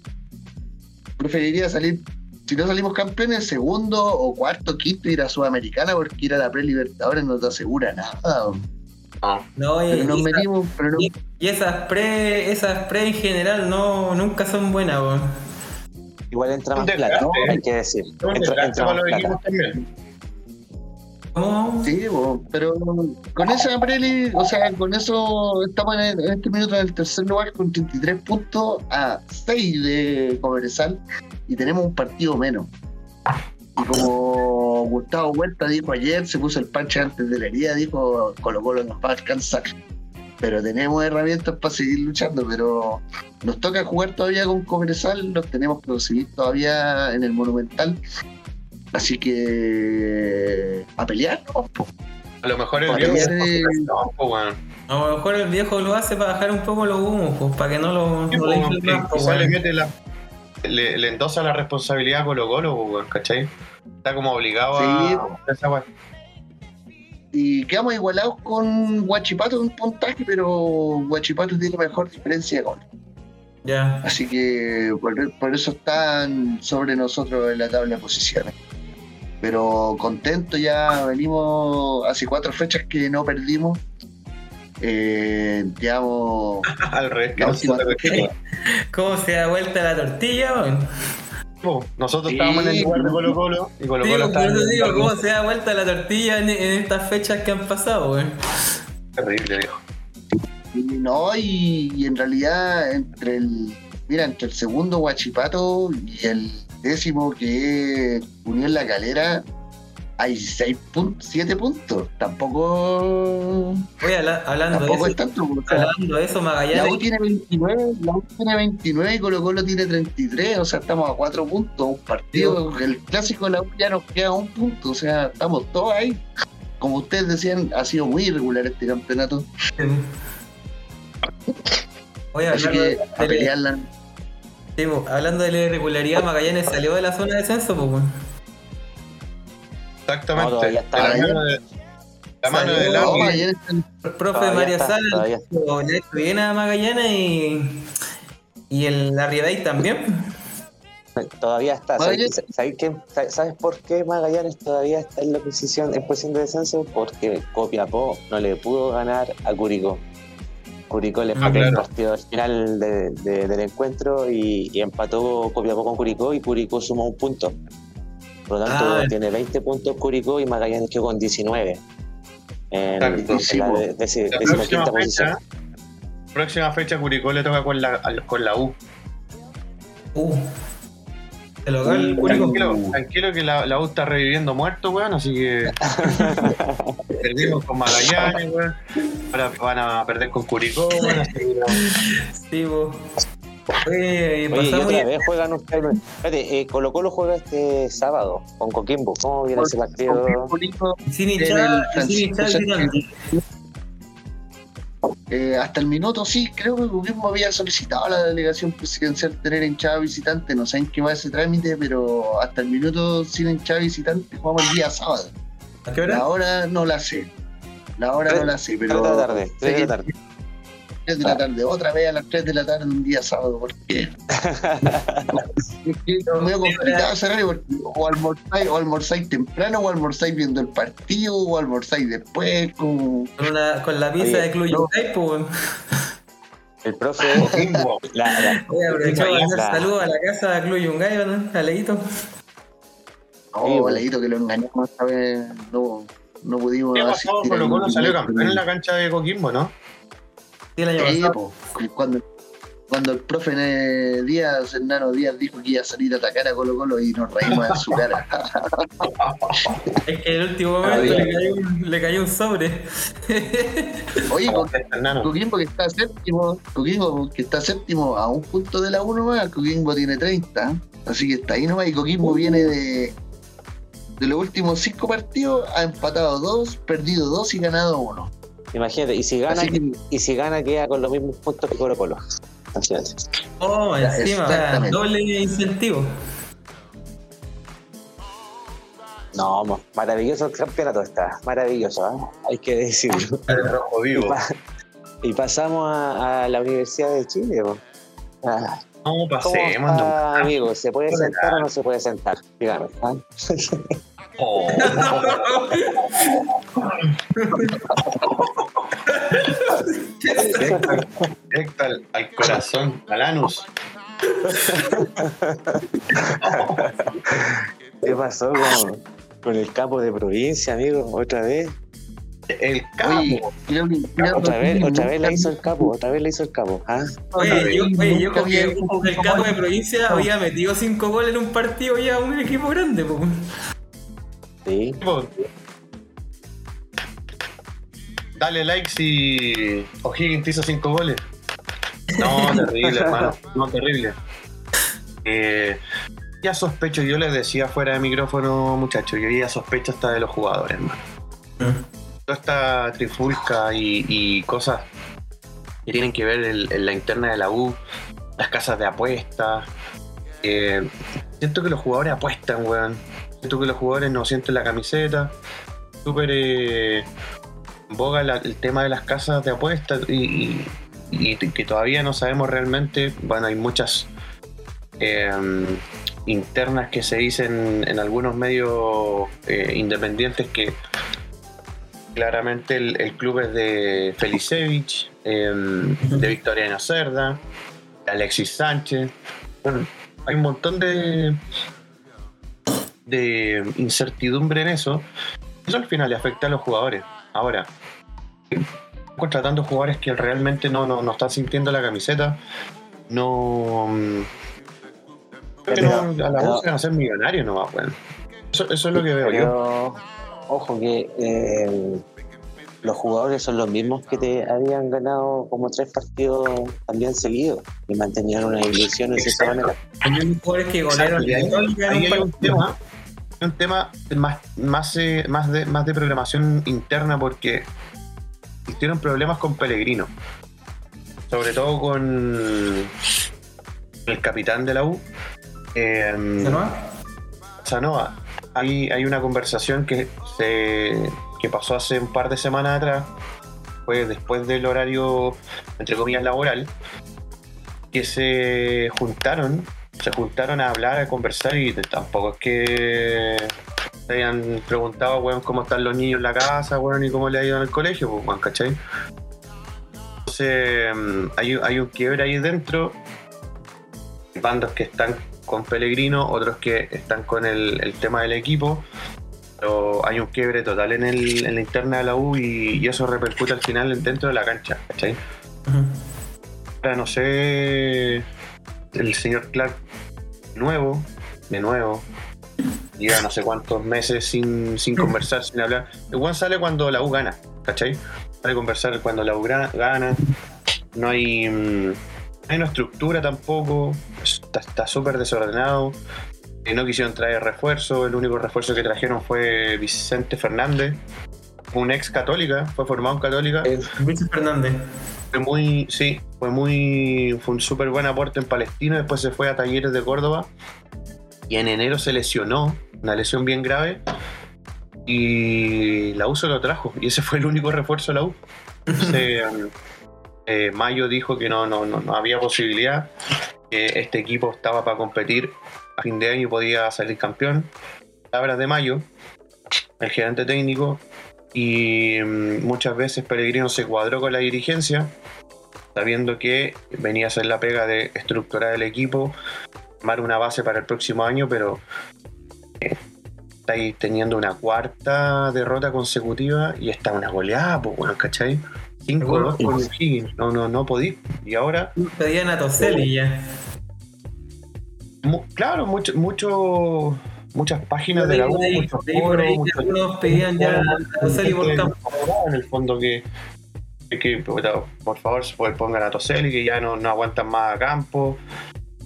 preferiría salir. Si no salimos campeones, segundo o cuarto, quinto, ir a Sudamericana, porque ir a la pre-libertadores no te asegura nada. No, y, Pero nos y- metimos, pero no, y- esas pre, esas pre en general no, nunca son buenas, weón. Igual entra más plata, hay que decir. Entra, entra más plata. también. ¿Cómo? Sí, pero con esa preli, o sea, con eso estamos en, este minuto en el tercer lugar con 33 puntos a 6 de Cobresal y tenemos un partido menos. Y como Gustavo Huerta dijo ayer, se puso el parche antes de la herida, dijo Colo Colo nos va a alcanzar. Pero tenemos herramientas para seguir luchando, pero nos toca jugar todavía con Cobresal, nos tenemos que recibir todavía en el Monumental. Así que a pelear, ¿no? po. A lo mejor el viejo no, bueno. A lo mejor el viejo lo hace para bajar un poco los humos, pues, para que no lo, Sí, no le más, le mete la. Le, le endosa la responsabilidad a Colo Colo, weón, ¿cachai? Está como obligado Sí. a esa weá. Y quedamos igualados con Guachipato en puntaje, pero Guachipato tiene mejor diferencia de gol. Ya. Así que por, por eso están sobre nosotros en la tabla de posiciones. Pero contento ya venimos hace cuatro fechas que no perdimos. Eh, llevamos Al revés, que última ¿Cómo se da vuelta la tortilla, weón? Po, Nosotros Sí. estábamos en el lugar de Colo Colo y Colo Colo estaba digo, ¿cómo se da vuelta la tortilla en, en estas fechas que han pasado, weón? terrible, viejo. No, y, y en realidad entre el mira, entre el segundo Guachipato y el décimo que es Unión La Calera, hay seis puntos, siete puntos. Tampoco, Oye, habla- hablando de tampoco eso, es tanto. o sea, hablando de eso, la Magallanes. U tiene 29, la U tiene 29 y Colo Colo tiene 33, o sea, estamos a cuatro puntos. Un partido, el clásico de la U ya nos queda un punto, o sea, estamos todos ahí. Como ustedes decían, ha sido muy irregular este campeonato. Oye, Así que a de, pelearla. Sí, po, hablando de la irregularidad, Magallanes salió de la zona de descenso, pues. Exactamente. No, está la mano de, la mano Salió. del está- El profe está, Sala le bien a Magallanes y, y el Arriaday también. Todavía está. ¿Sabes, sabes qué? ¿Sabes por qué Magallanes todavía está en la posición, en posición de descenso? Porque Copiapó no le pudo ganar a Curicó. Curicó le Ah, el claro. partido al final de- de- del encuentro y, y empató Copiapó con Curicó y Curicó sumó un punto. Por lo tanto, Ah. tiene 20 puntos Curicó y Magallanes quedó con 19. En, la de- deci- La próxima fecha, próxima fecha Curicó le toca con la, con la U. Uh. El local, Curicó. Tranquilo, tranquilo que la, la U está reviviendo muerto, weón, así que perdimos con Magallanes, weón. Ahora van a perder con Curicó, no. Sí, po. Oye, y Oye, y otra vez juegan ustedes. Espérate, eh, Colo Colo juega este sábado con Coquimbo. ¿Cómo viene ese partido? sin el sin. Eh, hasta el minuto sí, creo que Coquimbo había solicitado a la delegación presidencial tener hinchada visitante, no sé en qué va ese trámite, pero hasta el minuto sin hinchada visitante jugamos el día sábado. ¿A qué hora? La hora no la sé. La hora no la sé, pero. 3 de la tarde, 3 sé de la tarde. 3 de la tarde, otra vez a las 3 de la tarde un día sábado, ¿por qué? complicado porque o almorzáis, o almorzáis temprano, o almorzáis viendo el partido, o almorzáis después. Con, una, con la pizza Oye, de Club no. El profe. La- la- Voy a aprovechar para hacer La- saludos a la casa de Club Yungay, ¿no? A Leito. Oh, leído que lo engañamos esta vez, no, no pudimos ¿Qué pasó? Colo Colo salió campeón en la cancha de Coquimbo, ¿no? Sí, Sí, pasado. po, cuando, cuando el profe Díaz, Hernano Díaz, dijo que iba a salir a atacar a Colo Colo y nos reímos en su cara. Es que en el último momento le cayó, un, le cayó un sobre. Oye. Coquimbo que está séptimo, Coquimbo que está séptimo a un punto de la 1 más, Coquimbo tiene 30, así que está ahí nomás y Coquimbo viene de, de los últimos 5 partidos, ha empatado 2, perdido 2 y ganado 1. Imagínate, y si gana, que y si gana queda con los mismos puntos que Colo Colo. Imagínate. Oh, encima, o sea, exactamente. doble incentivo. No, maravilloso el campeonato está, maravilloso, ¿eh? hay que decirlo. El rojo Y, vivo. pa- y pasamos a, a la Universidad de Chile. Ah, No, ¿Cómo pasemos. está, no. amigo? ¿Se puede sentar o no se puede sentar? Dígame. ¿ah? Oh. Directo, directo al, al corazón, al anus. ¿Qué pasó con, con el capo de provincia, amigo? ¿Otra vez? El capo. Oye, creo Otra vez, otra vez la hizo el capo, otra vez la hizo el capo. ¿ah? Oye, yo, oye, yo que, el capo de provincia había metido 5 goles en un partido ya un equipo grande. Sí. Dale like si O'Higgins te hizo 5 goles. No, terrible, hermano. No, terrible. Eh, ya sospecho, yo les decía fuera de micrófono, muchachos, yo ya sospecho hasta de los jugadores, hermano. Toda esta trifulca y, cosas que tienen que ver en, la interna de la U, las casas de apuestas. siento que los jugadores apuestan, weón. Siento que los jugadores no sienten la camiseta. Súper eh, boga el tema de las casas de apuestas y, que todavía no sabemos realmente. Bueno, hay muchas eh, internas que se dicen en algunos medios eh, independientes que claramente el, el club es de Felicevich, eh, de Victoriano Cerda, de Alexis Sánchez. Bueno, hay un montón de, de incertidumbre en eso. Eso al final le afecta a los jugadores. Ahora, contratando jugadores que realmente no, no, no están sintiendo la camiseta, no. mm, creo que no, a la se van a ser millonarios nomás. Eso, eso es lo que veo yo. Ojo que eh, los jugadores son los mismos que te habían ganado como tres partidos también seguidos y mantenían una ilusión de esa Exacto. manera. Mismos jugadores que golearon y hay un tema, un tema más, más, eh, más, de, más de programación interna porque existieron problemas con Pellegrino. Sobre todo con el capitán de la U, eh, ¿No? Sanoa. Hay, hay una conversación que, se, que pasó hace un par de semanas atrás, fue después del horario, entre comillas, laboral, que se juntaron, se juntaron a hablar, a conversar y tampoco es que se hayan preguntado, weón, cómo están los niños en la casa, weón, y cómo le ha ido en el colegio, pues, weón, ¿cachai? Entonces, mm, hay, hay un quiebre ahí dentro, bandos que están con Pellegrino, otros que están con el tema del equipo, pero hay un quiebre total en, el, en la interna de la U y, y eso repercute al final dentro de la cancha, ¿cachai? Ahora no sé, el señor Clark nuevo, de nuevo, lleva no sé cuántos meses sin, sin conversar, sin hablar. Juan sale cuando la U gana, ¿cachai? Sale a conversar cuando la U gana, no hay, mm, no hay una estructura tampoco, está súper desordenado. No quisieron traer refuerzo, el único refuerzo que trajeron fue Vicente Fernández, un ex católica, fue formado en católica Víctor Fernández. fue muy, sí, fue muy, fue un súper buen aporte en Palestino, después se fue a Talleres de Córdoba y en enero se lesionó, una lesión bien grave y la U se lo trajo. Y ese fue el único refuerzo de la U. Entonces, eh, Mayo dijo que no, no, no, no había posibilidad, este equipo estaba para competir a fin de año y podía salir campeón. Palabras de Mayo, el gerente técnico, y mm, muchas veces Pellegrino se cuadró con la dirigencia, sabiendo que venía a ser la pega de estructurar el equipo, armar una base para el próximo año, pero eh, estáis teniendo una cuarta derrota consecutiva y está una goleada, pues bueno, ¿cachai? 5-2 con O'Higgins, no, no, no podí. Y ahora, Pedían a Toselli ya. mu- claro, mucho, mucho, muchas páginas de la U, muchos foros, algunos pedían ya a Toselli por campo. en el fondo que, que, que, puta, por favor se puede- pongan a Toselli que ya no, no aguantan más a Campos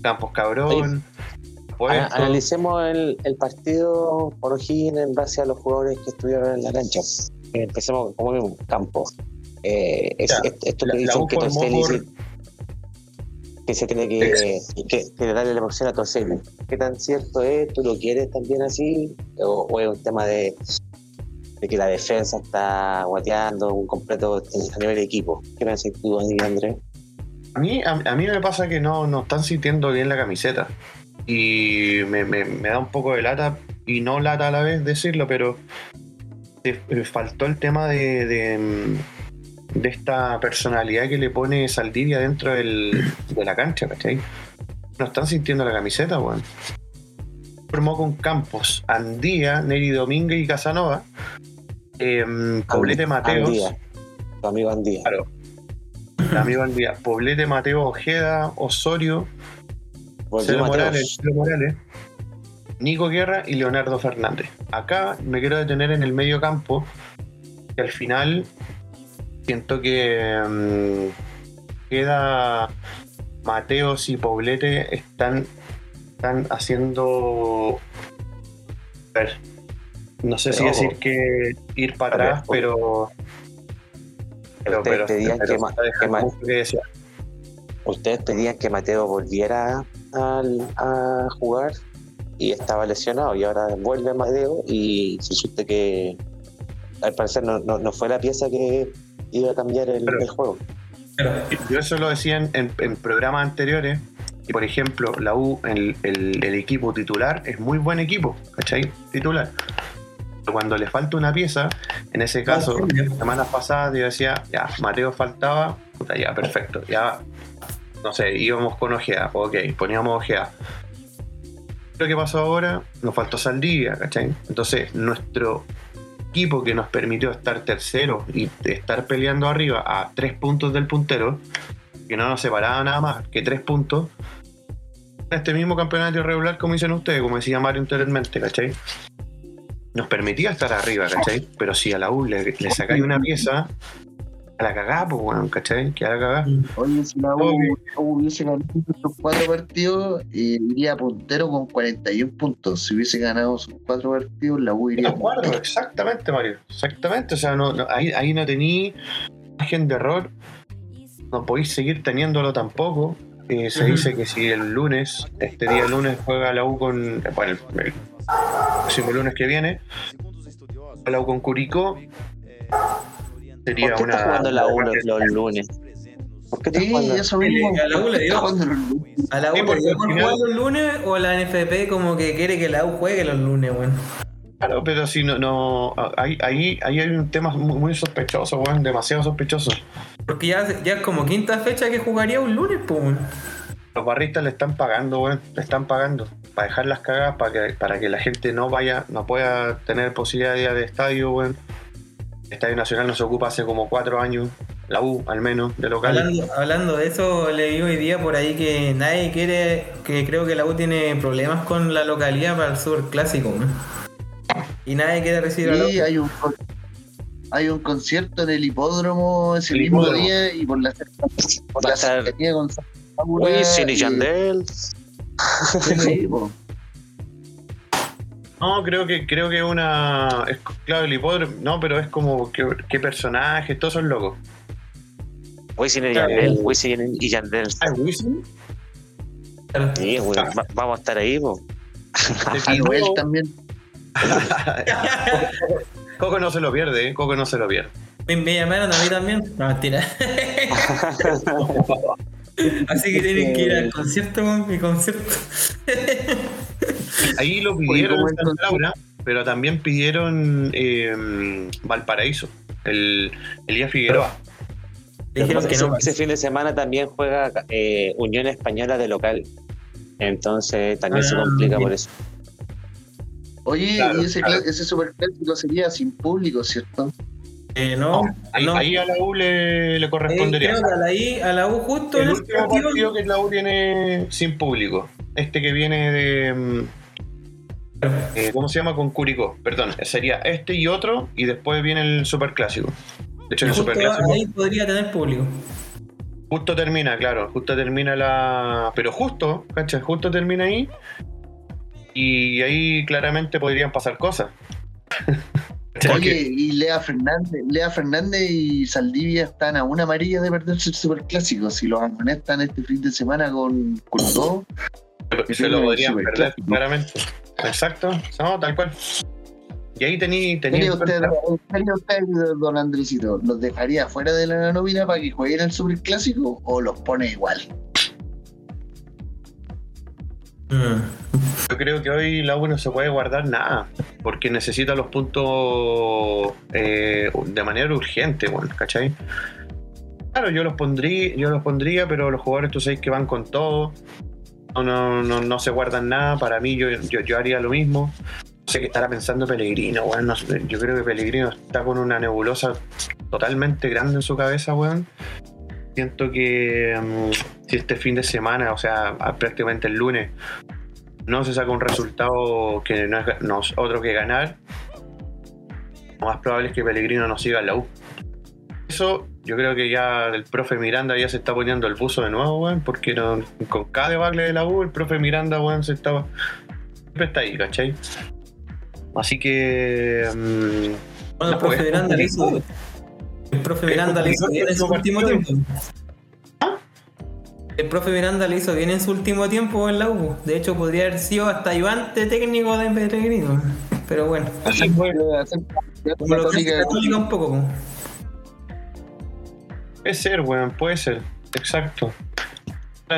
Campos cabrón Ana- analicemos el, el partido por O'Higgins en base a los jugadores que estuvieron en la cancha. Eh, Empecemos como mismo, campo. Eh, es- Ya, es- esto la- que dicen que por- se- que se tiene que, que, que darle la opción a Torcelli. ¿Qué tan cierto es? ¿Tú lo quieres también así? ¿O, o es un tema de, de que la defensa está guateando un completo a nivel de equipo? ¿Qué piensas tú, Andrés? a mí, a, a mí me pasa que no, no están sintiendo bien la camiseta y me, me- me da un poco de lata y no lata a la vez decirlo pero te- me faltó el tema de, de, mm, de esta personalidad que le pone Saldivia dentro del- de la cancha ¿cachai? no están sintiendo la camiseta weón formó con Campos, Andía, Neri Domínguez y Casanova em, Poblete Mateos Andía, tu amigo Andía. Claro. El amigo Andía, Poblete, Mateo, Ojeda, Osorio, Volvió Celo. Morales, Celo Morales, Nico Guerra y Leonardo Fernández. Acá me quiero detener en el medio campo, que al final siento que mm, queda Mateos y Poblete están, están haciendo. A ver, no sé si decir que ir para a ver, atrás, pero. Pero, ustedes pero, pedían pero que ma- ma-. Ustedes pedían que Mateo volviera al- a jugar y estaba lesionado y ahora vuelve Mateo y se suerte que al parecer no, no, no fue la pieza que iba a cambiar el, Pero- el juego. Yo eso lo decía en, en- en programas anteriores. Y por ejemplo, la U, el, el- el equipo titular es muy buen equipo, ¿cachai? Titular. Pero cuando le falta una pieza, en ese caso, semanas pasadas yo decía, ya, Mateo faltaba, puta, ya, perfecto, ya, no sé, íbamos con Ojea, ok, poníamos Ojea. Lo que pasó ahora, nos faltó Saldivia, ¿cachai? Entonces, nuestro que nos permitió estar tercero y estar peleando arriba a tres puntos del puntero, que no nos separaba nada más que tres puntos, este mismo campeonato regular, como dicen ustedes, como decía Mario anteriormente, ¿cachai? Nos permitía estar arriba, ¿cachai? Pero si a la U le sacáis una pieza, a la cagá, pues, weón, ¿cachai? Que a la cagá. Oye, si la U hubiese ganado sus cuatro partidos, eh, iría puntero con 41 puntos. Si hubiese ganado sus cuatro partidos, la U De iría acuerdo, puntero. exactamente, Mario. Exactamente. O sea, no, no- ahí, ahí no tení margen de error. No podéis seguir teniéndolo tampoco. Eh, se dice que si el lunes, este día lunes, juega la U con. Bueno, el, el próximo lunes que viene, juega la U con Curicó. Sería ¿Por qué una. jugando la U los, los lunes? ¿Por qué está Sí, jugando? eso mismo. A la U le dio. A la U le dio por jugar los lunes o la NFP como que quiere que la U juegue los lunes, weón. Claro, pero si no. no ahí, ahí, ahí hay un tema muy, muy sospechoso, weón, demasiado sospechoso. Porque ya, ya es como quinta fecha que jugaría un lunes, pues, weón. Los barristas le están pagando, weón. Le están pagando. Para dejar las cagadas, para que, para que la gente no vaya, no pueda tener posibilidad de ir al estadio, weón. El Estadio Nacional nos ocupa hace como cuatro años. La U, al menos, de local. Hablando, hablando de eso, leí hoy día por ahí que nadie quiere, que creo que la U tiene problemas con la localidad para el Super Clásico, weón. Y nadie quiere recibir a la U. Sí, hay un, hay un concierto en el hipódromo ese El mismo hipódromo. día y por la, por la cercanía con Wisin y Yandel. Sí. No, creo que creo que una. Es, claro, el hipódromo. No, pero es como que, qué personajes, todos son locos. Wisin y Claro. Yandel. Wisin y Yandel. Ah, ¿es Wisin? Sí, güey, va- vamos a estar ahí, po. Anuel también. Coco no se lo pierde, ¿eh? Coco no se lo pierde. Me, me llamaron a mí también. No, mentira. Así que tienen que ir al concierto, weón, mi concierto. Ahí lo pidieron en Santa Laura, pero también pidieron eh, Valparaíso, el Elías Figueroa. Dijeron que ese, no. ese fin de semana también juega eh, Unión Española de local. Entonces también se Ah, complica bien. por eso. Oye, Claro, y ese, claro. cla- ese superclásico sería sin público, ¿cierto? Eh, no, Ahí, no. ahí a la U le, le Eh, correspondería. creo que a la, I, a la U justo en el ese último partido. partido que la U tiene sin público. Este que viene de. mm, eh, ¿Cómo se llama? Con Curicó. Perdón, sería este y otro, y después viene el superclásico. De hecho, el Justo superclásico ahí podría tener público. justo termina, claro, justo termina la. Pero justo, ¿cachai? Justo termina ahí. Y ahí claramente podrían pasar cosas. Oye, y Lea Fernández, Lea Fernández y Saldivia están a una amarilla de perderse el superclásico. Si los amonestan este fin de semana con Curicó, Que se lo podrían perder, claramente. Exacto, no, tal cual. Y ahí tení, ¿qué tení usted, haría usted, don Andresito? ¿Los dejaría fuera de la nómina para que jueguen el superclásico o los pone igual? Yo creo que hoy la U no se puede guardar nada, porque necesita los puntos eh, de manera urgente, bueno, ¿cachai? Claro, yo los pondría, yo los pondría, pero los jugadores tú sabes que van con todo, no, no, no, se guardan nada, para mí yo, yo, yo haría lo mismo. Sé qué estará pensando Pellegrino, weón. no sé, yo creo que Pellegrino está con una nebulosa totalmente grande en su cabeza, weón. Siento que mm, si este fin de semana, o sea, prácticamente el lunes, no se saca un resultado que no es, ga- no es otro que ganar, lo más probable es que Pellegrino no siga en la U. Eso, yo creo que ya el profe Miranda ya se está poniendo el buzo de nuevo, weón, porque no- con cada debacle de la U, el profe Miranda, weón, se estaba. Siempre está ahí, ¿cachai? Así que. mm, Bueno, el profe Miranda le hizo. El profe Miranda le hizo bien en su último tiempo. El profe Miranda le hizo bien en su último tiempo en la U. De hecho, podría haber sido hasta ayudante técnico de Pellegrino. Pero bueno, Así fue, como lo que hace Católica- Católica un poco. po. Puede ser, weón, puede ser. Exacto.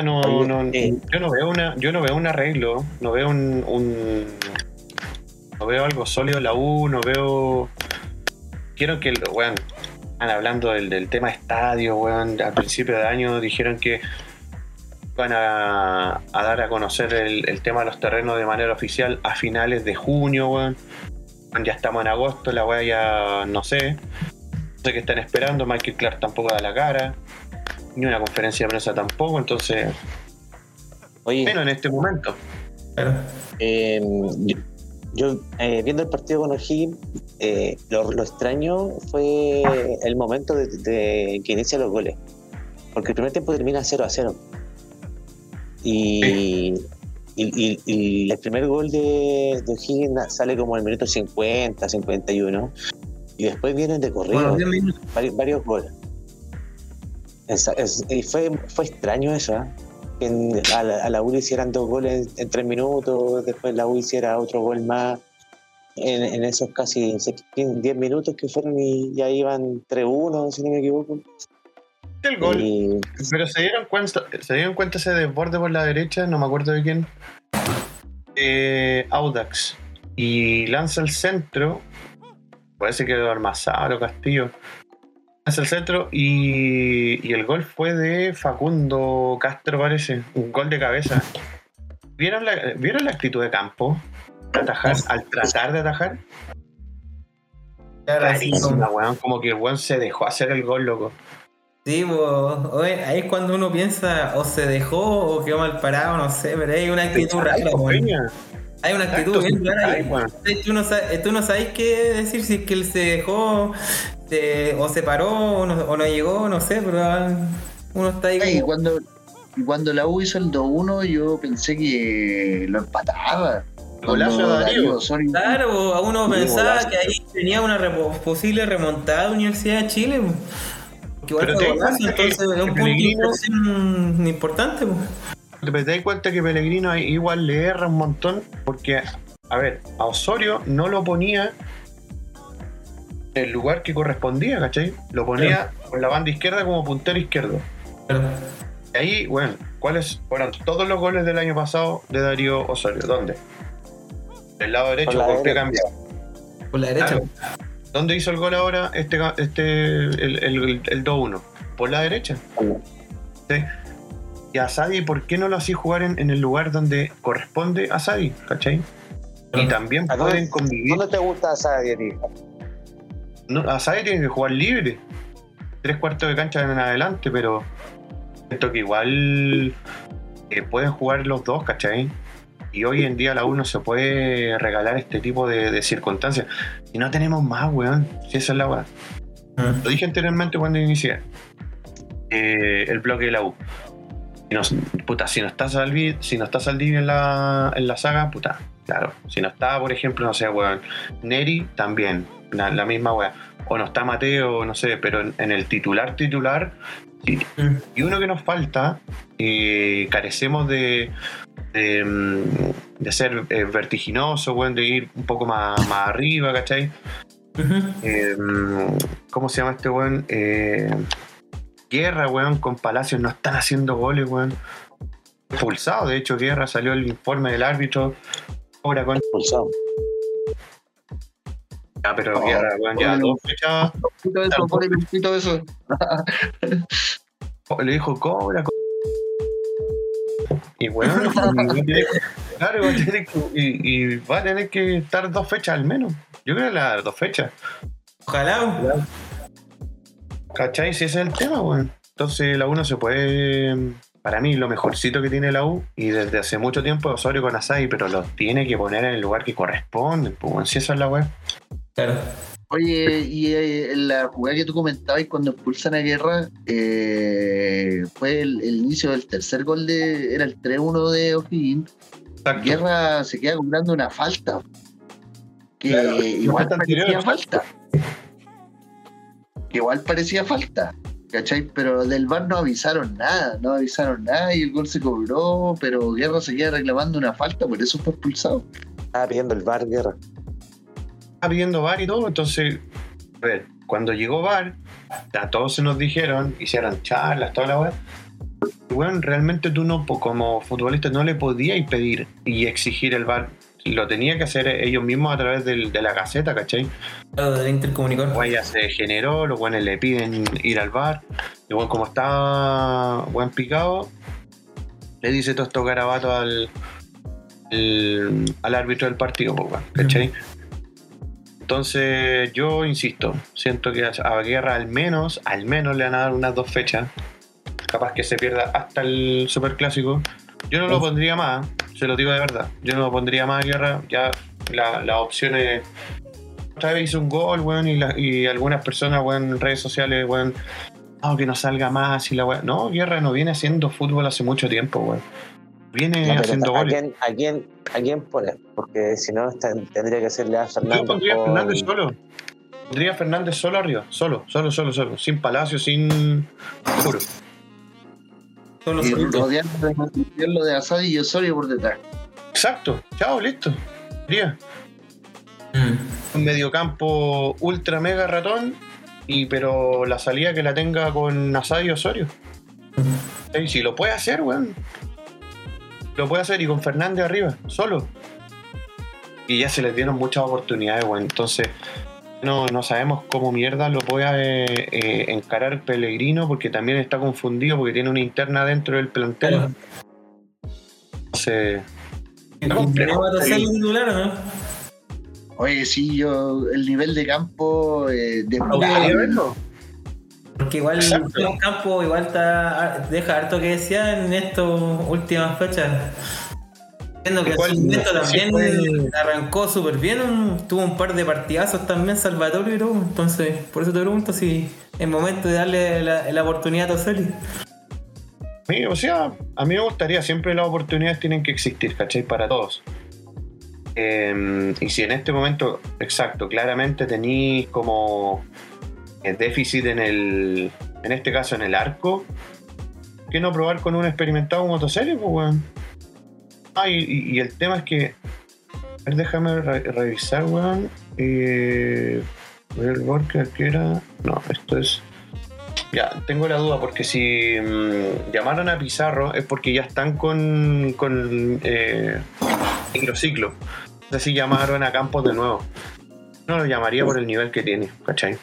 No, Oye, no- eh. yo no veo una, yo no veo un arreglo, no veo un, un- no veo algo sólido en la U, no veo. Quiero que el- weón, están hablando del, del tema estadio, weón. Al principio de año dijeron que van a, a dar a conocer el, el tema de los terrenos de manera oficial a finales de junio, weón. Ya estamos en agosto, la weá ya no sé. No sé qué están esperando, Michael Clark tampoco da la cara, ni una conferencia de prensa tampoco, entonces, Oye, menos en este momento. Claro. eh, yo, eh, viendo el partido con O'Higgins, eh, lo, lo extraño fue el momento de, de que inicia los goles. Porque el primer tiempo termina 0 a 0. Y, y, y- y el primer gol de, de O'Higgins sale como en el minuto 50, 51. Y después vienen de corrido. Bueno, 10 minutos. varios, varios goles. Es- y fue, fue extraño eso, ¿eh? Que en- a, la, a la U hicieran dos goles en, en tres minutos, después la U hiciera otro gol más en, en esos casi 10 minutos que fueron y ya iban 3-1, si no me equivoco. El gol, Y pero se dieron cuenta, se dieron cuenta ese desborde por la derecha, no me acuerdo de quién. Eh, Audax. Y lanza el centro. Parece que lo Almazar o Castillo. El centro y, y el gol fue de Facundo Castro, parece. Un gol de cabeza. ¿Vieron la, ¿vieron la actitud de campo? Atajar, al tratar de atajar. Rarísima, weón. Como que el weón se dejó hacer el gol, loco. Sí, oye, ahí es cuando uno piensa o se dejó o quedó mal parado, no sé, pero hay una actitud rara, weón. Hay una actitud bien rara Tú no, sabes, tú no sabes qué decir si es que él se dejó se- o se paró o no, o no llegó, no sé, pero uno está ahí Ay, y como... cuando, y cuando la U hizo el 2-1, yo pensé que lo empataba. Golazo de Darío. Osorio- Claro, a uno pensaba golazo. que ahí tenía una posible remontada de Universidad de Chile. Que igual Pero fue golazo, entonces es un que punto Pellegrino- importante, importante. po. Te das cuenta que Pellegrino igual le erra un montón porque a ver, a Osorio no lo ponía el lugar que correspondía, ¿cachai? Lo ponía con la banda izquierda como puntero izquierdo. Y ahí, bueno, ¿cuáles fueron todos los goles del año pasado de Darío Osorio? ¿Dónde? Del lado derecho, Por la ¿por qué derecha. cambió? Por la derecha. Claro. ¿Dónde hizo el gol ahora este, este el, el- el 2-1? Por la derecha. ¿sí? Y a Sadi, ¿por qué no lo hacía jugar en, en el lugar donde corresponde a Sadi? ¿Cachai? Y también ¿A dónde- pueden convivir. ¿Dónde te gusta esa dietita? No, a Sadi tiene que jugar libre. Tres cuartos de cancha en adelante, pero siento que igual eh, pueden jugar los dos, ¿cachai? Y hoy en día la U no se puede regalar este tipo de, de circunstancias. Y no tenemos más, weón. Si esa es la weá. Mm. Lo dije anteriormente cuando inicié eh, el bloque de la U. Si no, puta, si no está Salvi, si no está Saldivia en la, en la saga, puta, claro. Si no está, por ejemplo, no sé, weón, Neri también, la, la misma weá. O no está Mateo, no sé, pero en, en el titular titular. Mm. Y uno que nos falta, eh, carecemos de, de, mm, de ser eh, vertiginoso, weón, de ir un poco más, más arriba, ¿cachai? Eh, ¿Cómo se llama este weón? Eh, Guerra, weón, con Palacios no están haciendo goles, weón. Expulsado, de hecho, Guerra salió el informe del árbitro. Ahora con. Expulsado. Ah, pero Oh, weón, ya bueno. dos fechas Pito eso, ponle un pito eso. le dijo cobra. co-". Y weón, y va a tener- claro, y, y va a tener que estar dos fechas al menos. Yo creo que las dos fechas. Ojalá. ¿Cachai? Si ese es el tema, weón. Entonces la U no se puede. Para mí, lo mejorcito que tiene la U, y desde hace mucho tiempo es Osorio con Asai, pero los tiene que poner en el lugar que corresponde. Pues, weón, si esa es la weá. Claro. Oye, y eh, en la jugada que tú comentabas cuando expulsan a Guerra, eh, fue el, el inicio del tercer gol de. Era el 3-1 de O'Higgins. Guerra se queda cobrando una falta. Que Claro, igual parecía anterior. falta. Que igual parecía falta. ¿Cachai? Pero del VAR no avisaron nada, no avisaron nada y el gol se cobró, pero Guerra se queda reclamando una falta, por eso fue expulsado. Estaba pidiendo el bar, guerra. Pidiendo VAR y todo, entonces. A ver, cuando llegó VAR, ya todos se nos dijeron, hicieron charlas, toda la weá. Weón, realmente tú no, como futbolista, no le podías pedir y exigir el VAR. Lo tenía que hacer ellos mismos a través del- de la caseta, ¿cachai? Claro, del intercomunicador. Weón ya se generó, los buenos le piden ir al bar. Y bueno, como está buen picado, le dice todo esto garabato al, al, al árbitro del partido, pues, weón, ¿cachai? Entonces, yo insisto, siento que a Guerra al menos, al menos le van a dar unas dos fechas. Capaz que se pierda hasta el superclásico. Yo no lo pondría más, se lo digo de verdad. Yo no lo pondría más a Guerra. Ya la- las opciones otra vez hizo un gol, weón, y, la- y algunas personas, weón, en redes sociales, weón, que no salga más y la weón. No, Guerra no viene haciendo fútbol hace mucho tiempo, weón. Viene No, haciendo ¿a, goles. quién, a, quién, ¿A quién poner? Porque si no, tendría que serle a Yo Fernando. pondría a Fernández solo. Pondría a Fernández solo arriba, solo, solo, solo, solo. Sin Palacio, sin. Puro. Solo Y rodearlo de Asadi y Osorio por detrás. Exacto, chao, listo. Sería Mm. un mediocampo ultra mega ratón, y pero la salida que la tenga con Asadi y Osorio. Sí, si lo puede hacer, weón. Lo puede hacer y con Fernández arriba, solo. Y ya se les dieron muchas oportunidades, weón. Entonces, no, no sabemos cómo mierda lo pueda eh, eh, encarar Pellegrino, porque también está confundido, porque tiene una interna dentro del plantel. Claro. Entonces, ¿Y complejo. tenemos a Toselli titular o no? Oye, sí, yo, el nivel de campo eh, de ¿podría verlo? Porque igual el campo igual está, deja harto que decía en estas últimas fechas. Viendo que en su momento también fue- arrancó súper bien, un- tuvo un par de partidazos también Salvatore y todo. Entonces, por eso te pregunto si es momento de darle la, la oportunidad a Toselli. Sí, o sea, a mí me gustaría, siempre las oportunidades tienen que existir, ¿cachai? Para todos. Eh, y si en este momento, exacto, claramente tenéis como déficit en el, en este caso en el arco, ¿por qué no probar con un experimentado como Toselli, pues, weón? Ah, y, el tema es que A ver, déjame re- revisar, weón. Eh, el Borger que era. No, esto es. Ya, tengo la duda porque si mm, llamaron a Pizarro es porque ya están con, con eh, microciclo. No sé si llamaron a Campos de nuevo. No lo llamaría por el nivel que tiene, ¿cachai?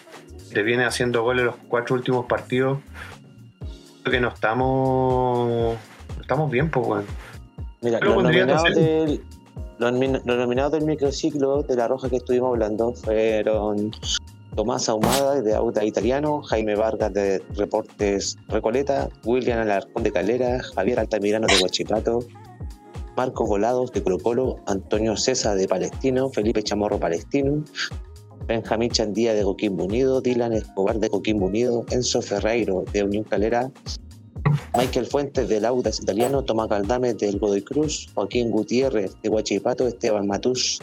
Te viene haciendo goles los cuatro últimos partidos. Creo que no estamos. no estamos bien, pues, weón. Mira, los nominados, del, los, nomin- los nominados del microciclo de La Roja que estuvimos hablando fueron Tomás Ahumada de Auda Italiano, Jaime Vargas de Reportes Recoleta, William Alarcón de Calera, Javier Altamirano de Huachipato, Marco Volados de Colo Colo, Antonio César de Palestino, Felipe Chamorro Palestino, Benjamín Chandía de Coquimbo Unido, Dylan Escobar de Coquimbo Unido, Enzo Ferreiro de Unión Calera, Michael Fuentes del Audas Italiano, Tomás Caldame del Godoy Cruz, Joaquín Gutiérrez de Huachipato, Esteban Matus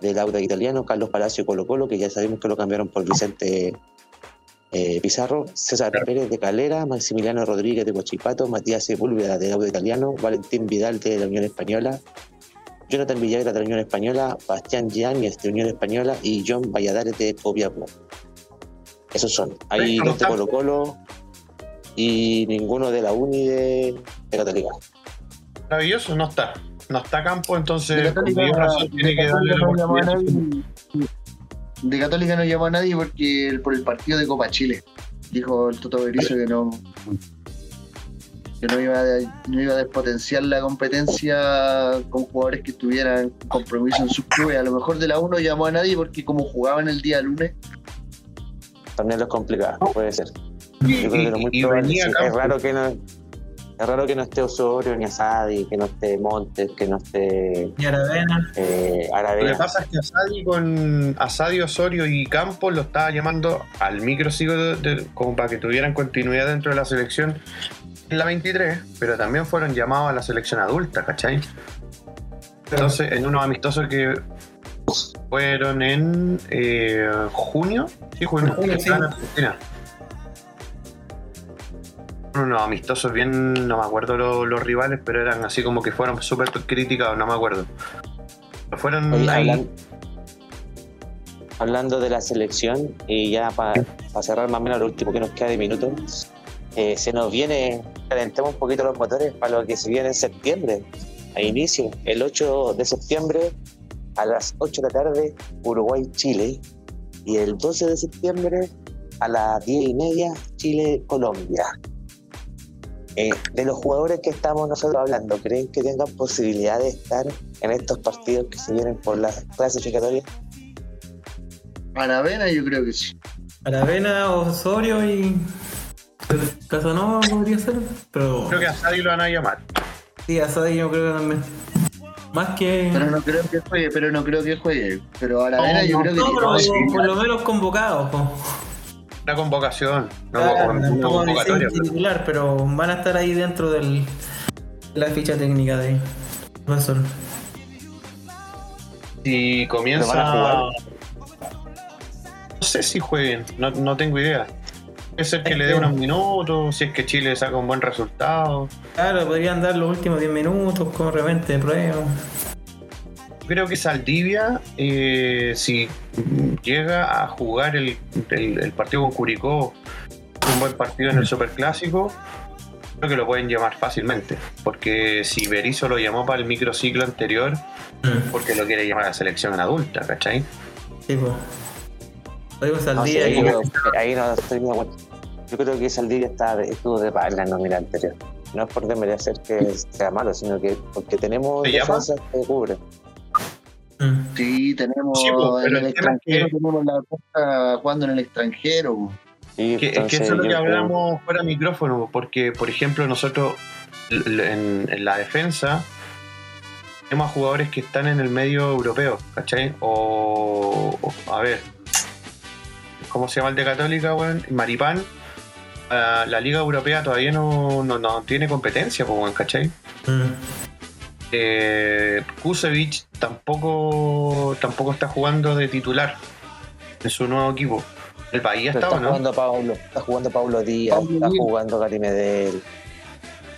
del Audas Italiano, Carlos Palacio Colo Colo, que ya sabemos que lo cambiaron por Vicente eh, Pizarro, César Pérez de Calera, Maximiliano Rodríguez de Huachipato, Matías Sepúlveda del Audas Italiano, Valentín Vidal de la Unión Española, Jonathan Villagra de la Unión Española, Bastián Yáñez de Unión Española y John Valladares de Copiapó. Esos son. Hay ¿Cómo dos de? Colo Colo y ninguno de la Uni de, de Católica. Maravilloso, no está. No está Campo, entonces con Católica, mayor razón tiene de que darle Católica la no llamó a oportunidad. nadie. De Católica no llamó a nadie porque el- por el partido de Copa Chile. Dijo el Toto Berizzo que no que no iba, a, no iba a despotenciar la competencia con jugadores que tuvieran compromiso en sus clubes. A lo mejor de la 1 llamó a nadie porque como jugaban el día lunes, También lo es complicado, puede ser. Y, Yo creo que muy y probable, venía sí. Es raro que no. Es raro que no esté Osorio, ni Asadi, que no esté Montes, que no esté Y Aravena. eh, Lo que Aravena. pasa es que Asadi con Asadi, Osorio y Campos lo estaba llamando al microciclo de- de- como para que tuvieran continuidad dentro de la selección la 23, pero también fueron llamados a la selección adulta, ¿cachai? Entonces, en unos amistosos que fueron en eh, junio, sí, junio, En junio, sí. Argentina. Unos amistosos bien, no me acuerdo lo- los rivales, pero eran así como que fueron súper criticados, no me acuerdo. Pero fueron Oye, ahí. hablan- hablando de la selección, y ya para cerrar más o menos lo último que nos queda de minutos, eh, se nos viene, calentemos un poquito los motores para lo que se viene en septiembre, a inicio, el 8 de septiembre a las 8 de la tarde, Uruguay-Chile, y el 12 de septiembre a las 10 y media, Chile-Colombia. Eh, de los jugadores que estamos nosotros hablando, ¿creen que tengan posibilidad de estar en estos partidos que se vienen por las clasificatorias? Aravena yo creo que sí. Aravena, Osorio y. Casanova podría ser. Pero. Creo que a Asadi lo van a llamar. Sí, Asadi yo creo que también. Más que. Pero no creo que juegue, pero no creo que juegue. Pero Aravena No, yo no, creo que No, posibilidad. por lo menos convocados. po. Una convocación, no Claro, una tampoco convocatoria. titular, pero van a estar ahí dentro del, de la ficha técnica de ahí. Profesor. Si comienza. Van a jugar. No sé si jueguen, no, no tengo idea. Puede ser que le dé unos minutos, si es que Chile saca un buen resultado. Claro, podrían dar los últimos 10 minutos como repente de prueba. Creo que Saldivia, eh, si llega a jugar el, el- el partido con Curicó, un buen partido en el Superclásico, creo que lo pueden llamar fácilmente. Porque si Berizzo lo llamó para el microciclo anterior, porque lo quiere llamar a la selección adulta, ¿cachai? Sí, pues. No Saldivia sé, ahí, y- no, ahí no estoy de acuerdo. Yo creo que Saldivia está, estuvo de paz en la nómina anterior. No es por desmerecer que sea malo, sino que porque tenemos defensas que cubren. Mm. Sí, tenemos Sí, pues, en el extranjero, que- tenemos la costa jugando en el extranjero. es que eso es lo que yo creo- hablamos fuera de micrófono, porque, por ejemplo, nosotros en, en la defensa tenemos a jugadores que están en el medio europeo, ¿cachai? O, o- a ver, ¿cómo se llama el de Católica, weón? Maripán. ah, la Liga Europea todavía no, no, no tiene competencia, pues, weón, ¿cachai? Mm. Eh, Kusevich tampoco, tampoco está jugando de titular en su nuevo equipo. El estaba, está ¿no? jugando Pablo, está jugando Pablo Díaz, Pablo está Díaz. jugando Gary Medel.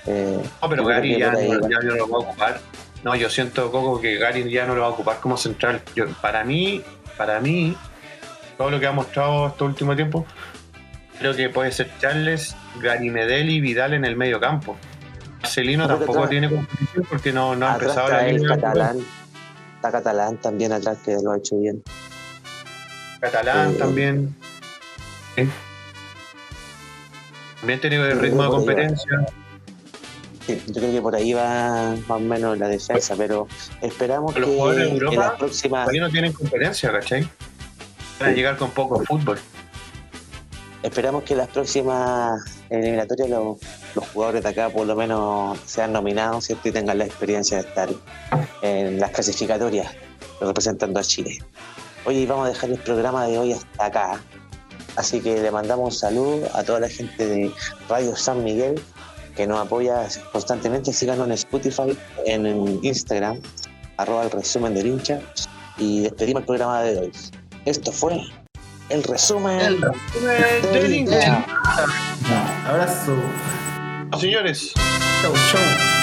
Eh, No, pero Gary ya, ahí no- ya no lo va a ocupar. No, yo siento, Coco, que Gary ya no lo va a ocupar como central. Yo, para mí, para mí, todo lo que ha mostrado este último tiempo, creo que puede ser Charles, Gary Medel y Vidal en el medio campo. Marcelino tampoco tiene competición porque no, no ha empezado la liga. catalán. Está catalán también atrás que lo ha hecho bien. Catalán Eh, también. Sí. También tiene el ritmo de competencia. Sí, yo creo que por ahí va más o menos la defensa, pero esperamos Los que jugadores de en Europa las próximas Todavía no tienen competencia, ¿cachai? Van a llegar con poco fútbol. Esperamos que las próximas eliminatorias los, los jugadores de acá por lo menos sean nominados ¿cierto? y tengan la experiencia de estar en las clasificatorias representando a Chile. Oye, y vamos a dejar el programa de hoy hasta acá. Así que le mandamos un saludo a toda la gente de Radio San Miguel que nos apoya constantemente. Síganos en Spotify, en Instagram, arroba el resumen del hincha. Y despedimos el programa de hoy. Esto fue el resumen El del hincha. Abrazo. Señores, Chau, chau.